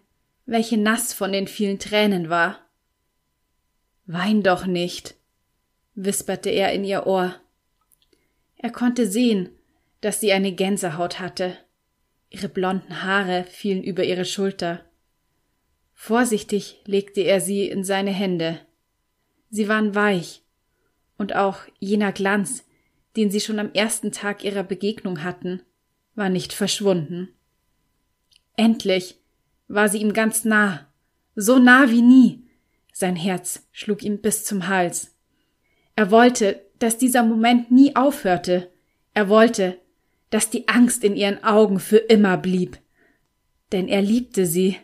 welche nass von den vielen Tränen war. Wein doch nicht, wisperte er in ihr Ohr. Er konnte sehen, dass sie eine Gänsehaut hatte. Ihre blonden Haare fielen über ihre Schulter. Vorsichtig legte er sie in seine Hände. Sie waren weich, und auch jener Glanz, den sie schon am ersten Tag ihrer Begegnung hatten, war nicht verschwunden. Endlich war sie ihm ganz nah, so nah wie nie, sein Herz schlug ihm bis zum Hals. Er wollte, dass dieser Moment nie aufhörte. Er wollte, dass die Angst in ihren Augen für immer blieb. Denn er liebte sie.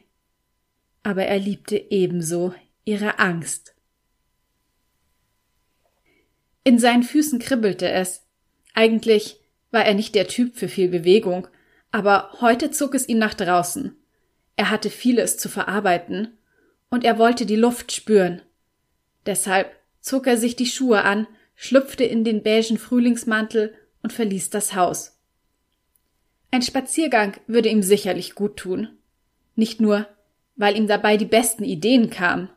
Aber er liebte ebenso ihre Angst. In seinen Füßen kribbelte es. Eigentlich war er nicht der Typ für viel Bewegung, aber heute zog es ihn nach draußen. Er hatte vieles zu verarbeiten und er wollte die Luft spüren. Deshalb zog er sich die Schuhe an, schlüpfte in den beigen Frühlingsmantel und verließ das Haus. Ein Spaziergang würde ihm sicherlich gut tun. Nicht nur, weil ihm dabei die besten Ideen kamen.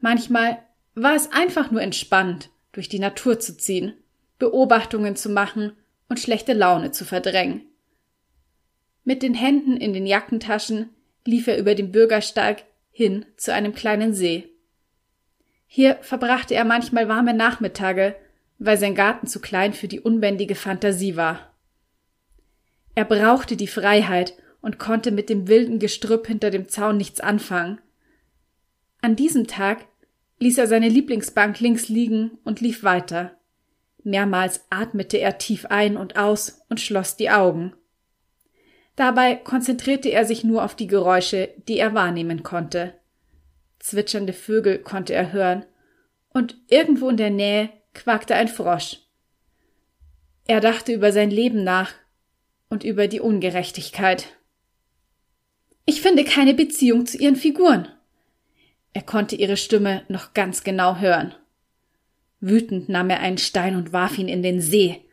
Manchmal war es einfach nur entspannend, durch die Natur zu ziehen, Beobachtungen zu machen und schlechte Laune zu verdrängen. Mit den Händen in den Jackentaschen lief er über den Bürgersteig hin zu einem kleinen See. Hier verbrachte er manchmal warme Nachmittage, weil sein Garten zu klein für die unbändige Fantasie war. Er brauchte die Freiheit und konnte mit dem wilden Gestrüpp hinter dem Zaun nichts anfangen. An diesem Tag ließ er seine Lieblingsbank links liegen und lief weiter. Mehrmals atmete er tief ein und aus und schloss die Augen. Dabei konzentrierte er sich nur auf die Geräusche, die er wahrnehmen konnte. Zwitschernde Vögel konnte er hören, und irgendwo in der Nähe quakte ein Frosch. Er dachte über sein Leben nach und über die Ungerechtigkeit. Ich finde keine Beziehung zu ihren Figuren. Er konnte ihre Stimme noch ganz genau hören. Wütend nahm er einen Stein und warf ihn in den See.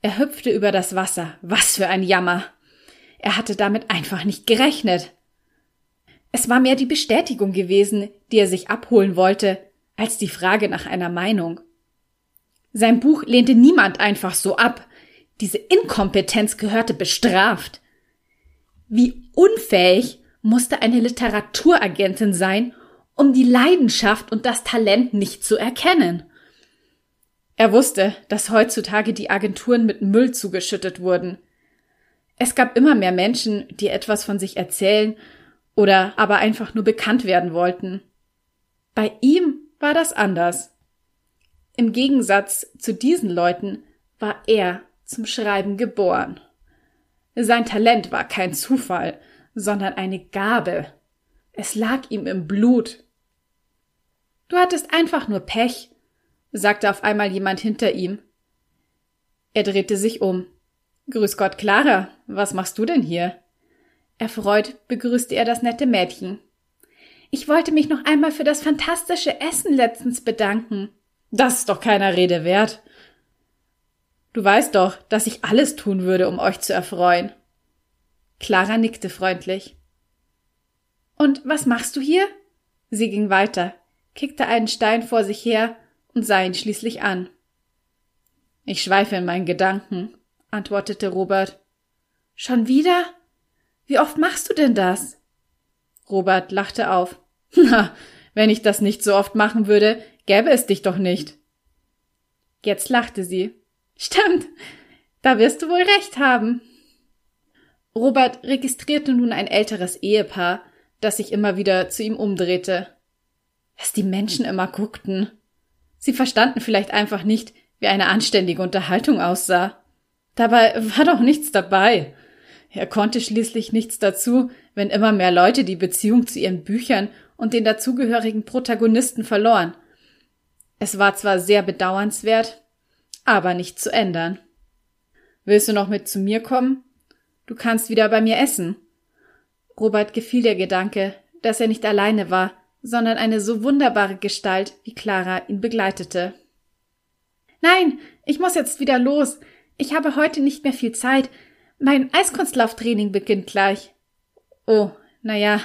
Er hüpfte über das Wasser. Was für ein Jammer. Er hatte damit einfach nicht gerechnet. Es war mehr die Bestätigung gewesen, die er sich abholen wollte, als die Frage nach einer Meinung. Sein Buch lehnte niemand einfach so ab. Diese Inkompetenz gehörte bestraft. Wie unfähig musste eine Literaturagentin sein, um die Leidenschaft und das Talent nicht zu erkennen. Er wusste, dass heutzutage die Agenturen mit Müll zugeschüttet wurden. Es gab immer mehr Menschen, die etwas von sich erzählen oder aber einfach nur bekannt werden wollten. Bei ihm war das anders. Im Gegensatz zu diesen Leuten war er zum Schreiben geboren. Sein Talent war kein Zufall, sondern eine Gabe. Es lag ihm im Blut. Du hattest einfach nur Pech, sagte auf einmal jemand hinter ihm. Er drehte sich um. Grüß Gott, Clara, was machst du denn hier? Erfreut begrüßte er das nette Mädchen. Ich wollte mich noch einmal für das fantastische Essen letztens bedanken. Das ist doch keiner Rede wert. Du weißt doch, dass ich alles tun würde, um euch zu erfreuen. Clara nickte freundlich. Und was machst du hier? Sie ging weiter, kickte einen Stein vor sich her und sah ihn schließlich an. Ich schweife in meinen Gedanken, antwortete Robert. Schon wieder? Wie oft machst du denn das? Robert lachte auf. Na, wenn ich das nicht so oft machen würde, gäbe es dich doch nicht. Jetzt lachte sie. Stimmt, da wirst du wohl recht haben. Robert registrierte nun ein älteres Ehepaar, das sich immer wieder zu ihm umdrehte. Was die Menschen immer guckten. Sie verstanden vielleicht einfach nicht, wie eine anständige Unterhaltung aussah. Dabei war doch nichts dabei. Er konnte schließlich nichts dazu, wenn immer mehr Leute die Beziehung zu ihren Büchern und den dazugehörigen Protagonisten verloren. Es war zwar sehr bedauernswert, aber nicht zu ändern. Willst du noch mit zu mir kommen? Du kannst wieder bei mir essen. Robert gefiel der Gedanke, dass er nicht alleine war, sondern eine so wunderbare Gestalt wie Clara ihn begleitete. Nein, ich muss jetzt wieder los. Ich habe heute nicht mehr viel Zeit. Mein Eiskunstlauftraining beginnt gleich. Oh, na ja.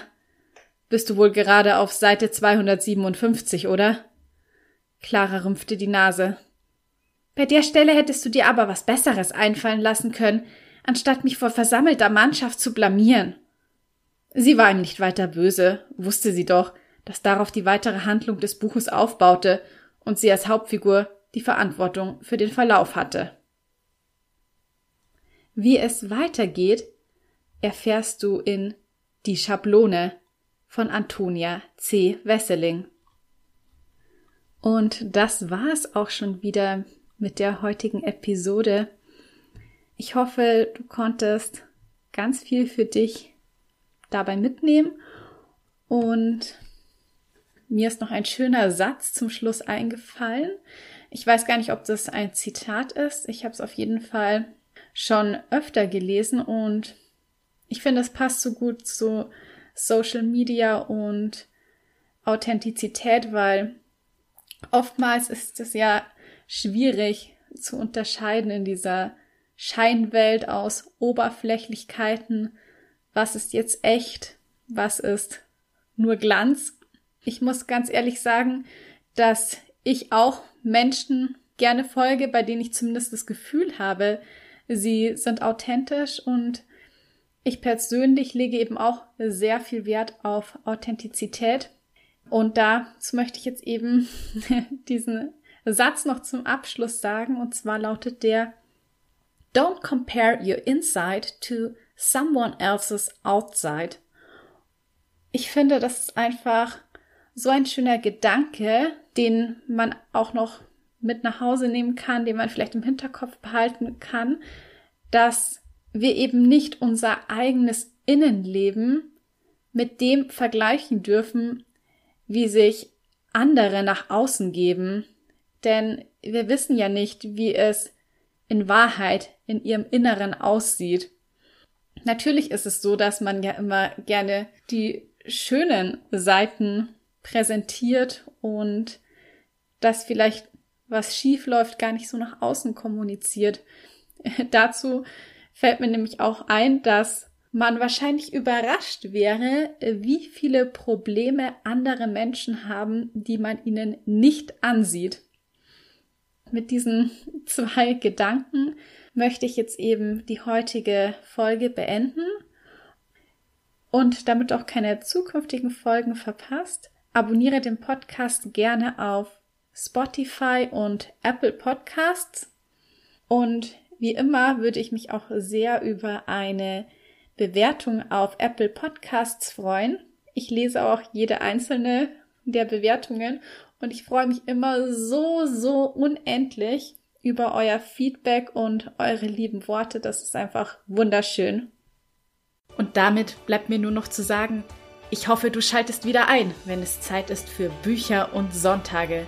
Bist du wohl gerade auf Seite 257, oder? Clara rümpfte die Nase. Bei der Stelle hättest du dir aber was Besseres einfallen lassen können, anstatt mich vor versammelter Mannschaft zu blamieren. Sie war ihm nicht weiter böse, wusste sie doch, dass darauf die weitere Handlung des Buches aufbaute und sie als Hauptfigur die Verantwortung für den Verlauf hatte. Wie es weitergeht, erfährst du in Die Schablone von Antonia C. Wesseling. Und das war es auch schon wieder mit der heutigen Episode. Ich hoffe, du konntest ganz viel für dich dabei mitnehmen und mir ist noch ein schöner Satz zum Schluss eingefallen. Ich weiß gar nicht, ob das ein Zitat ist. Ich habe es auf jeden Fall schon öfter gelesen und ich finde, es passt so gut zu Social Media und Authentizität, weil oftmals ist es ja schwierig zu unterscheiden in dieser Scheinwelt aus Oberflächlichkeiten. Was ist jetzt echt? Was ist nur Glanz? Ich muss ganz ehrlich sagen, dass ich auch Menschen gerne folge, bei denen ich zumindest das Gefühl habe, sie sind authentisch und ich persönlich lege eben auch sehr viel Wert auf Authentizität. Und dazu möchte ich jetzt eben diesen Satz noch zum Abschluss sagen, und zwar lautet der Don't compare your inside to someone else's outside. Ich finde, das ist einfach so ein schöner Gedanke, den man auch noch mit nach Hause nehmen kann, den man vielleicht im Hinterkopf behalten kann, dass wir eben nicht unser eigenes Innenleben mit dem vergleichen dürfen, wie sich andere nach außen geben. Denn wir wissen ja nicht, wie es in Wahrheit in ihrem Inneren aussieht. Natürlich ist es so, dass man ja immer gerne die schönen Seiten präsentiert und dass vielleicht was schief läuft, gar nicht so nach außen kommuniziert. Dazu fällt mir nämlich auch ein, dass man wahrscheinlich überrascht wäre, wie viele Probleme andere Menschen haben, die man ihnen nicht ansieht. mit diesen zwei Gedanken möchte ich jetzt eben die heutige Folge beenden. Und damit auch keine zukünftigen Folgen verpasst, abonniere den Podcast gerne auf Spotify und Apple Podcasts. Und wie immer würde ich mich auch sehr über eine Bewertung auf Apple Podcasts freuen. Ich lese auch jede einzelne der Bewertungen und ich freue mich immer so, so unendlich über euer Feedback und eure lieben Worte. Das ist einfach wunderschön. Und damit bleibt mir nur noch zu sagen, ich hoffe, du schaltest wieder ein, wenn es Zeit ist für Bücher und Sonntage.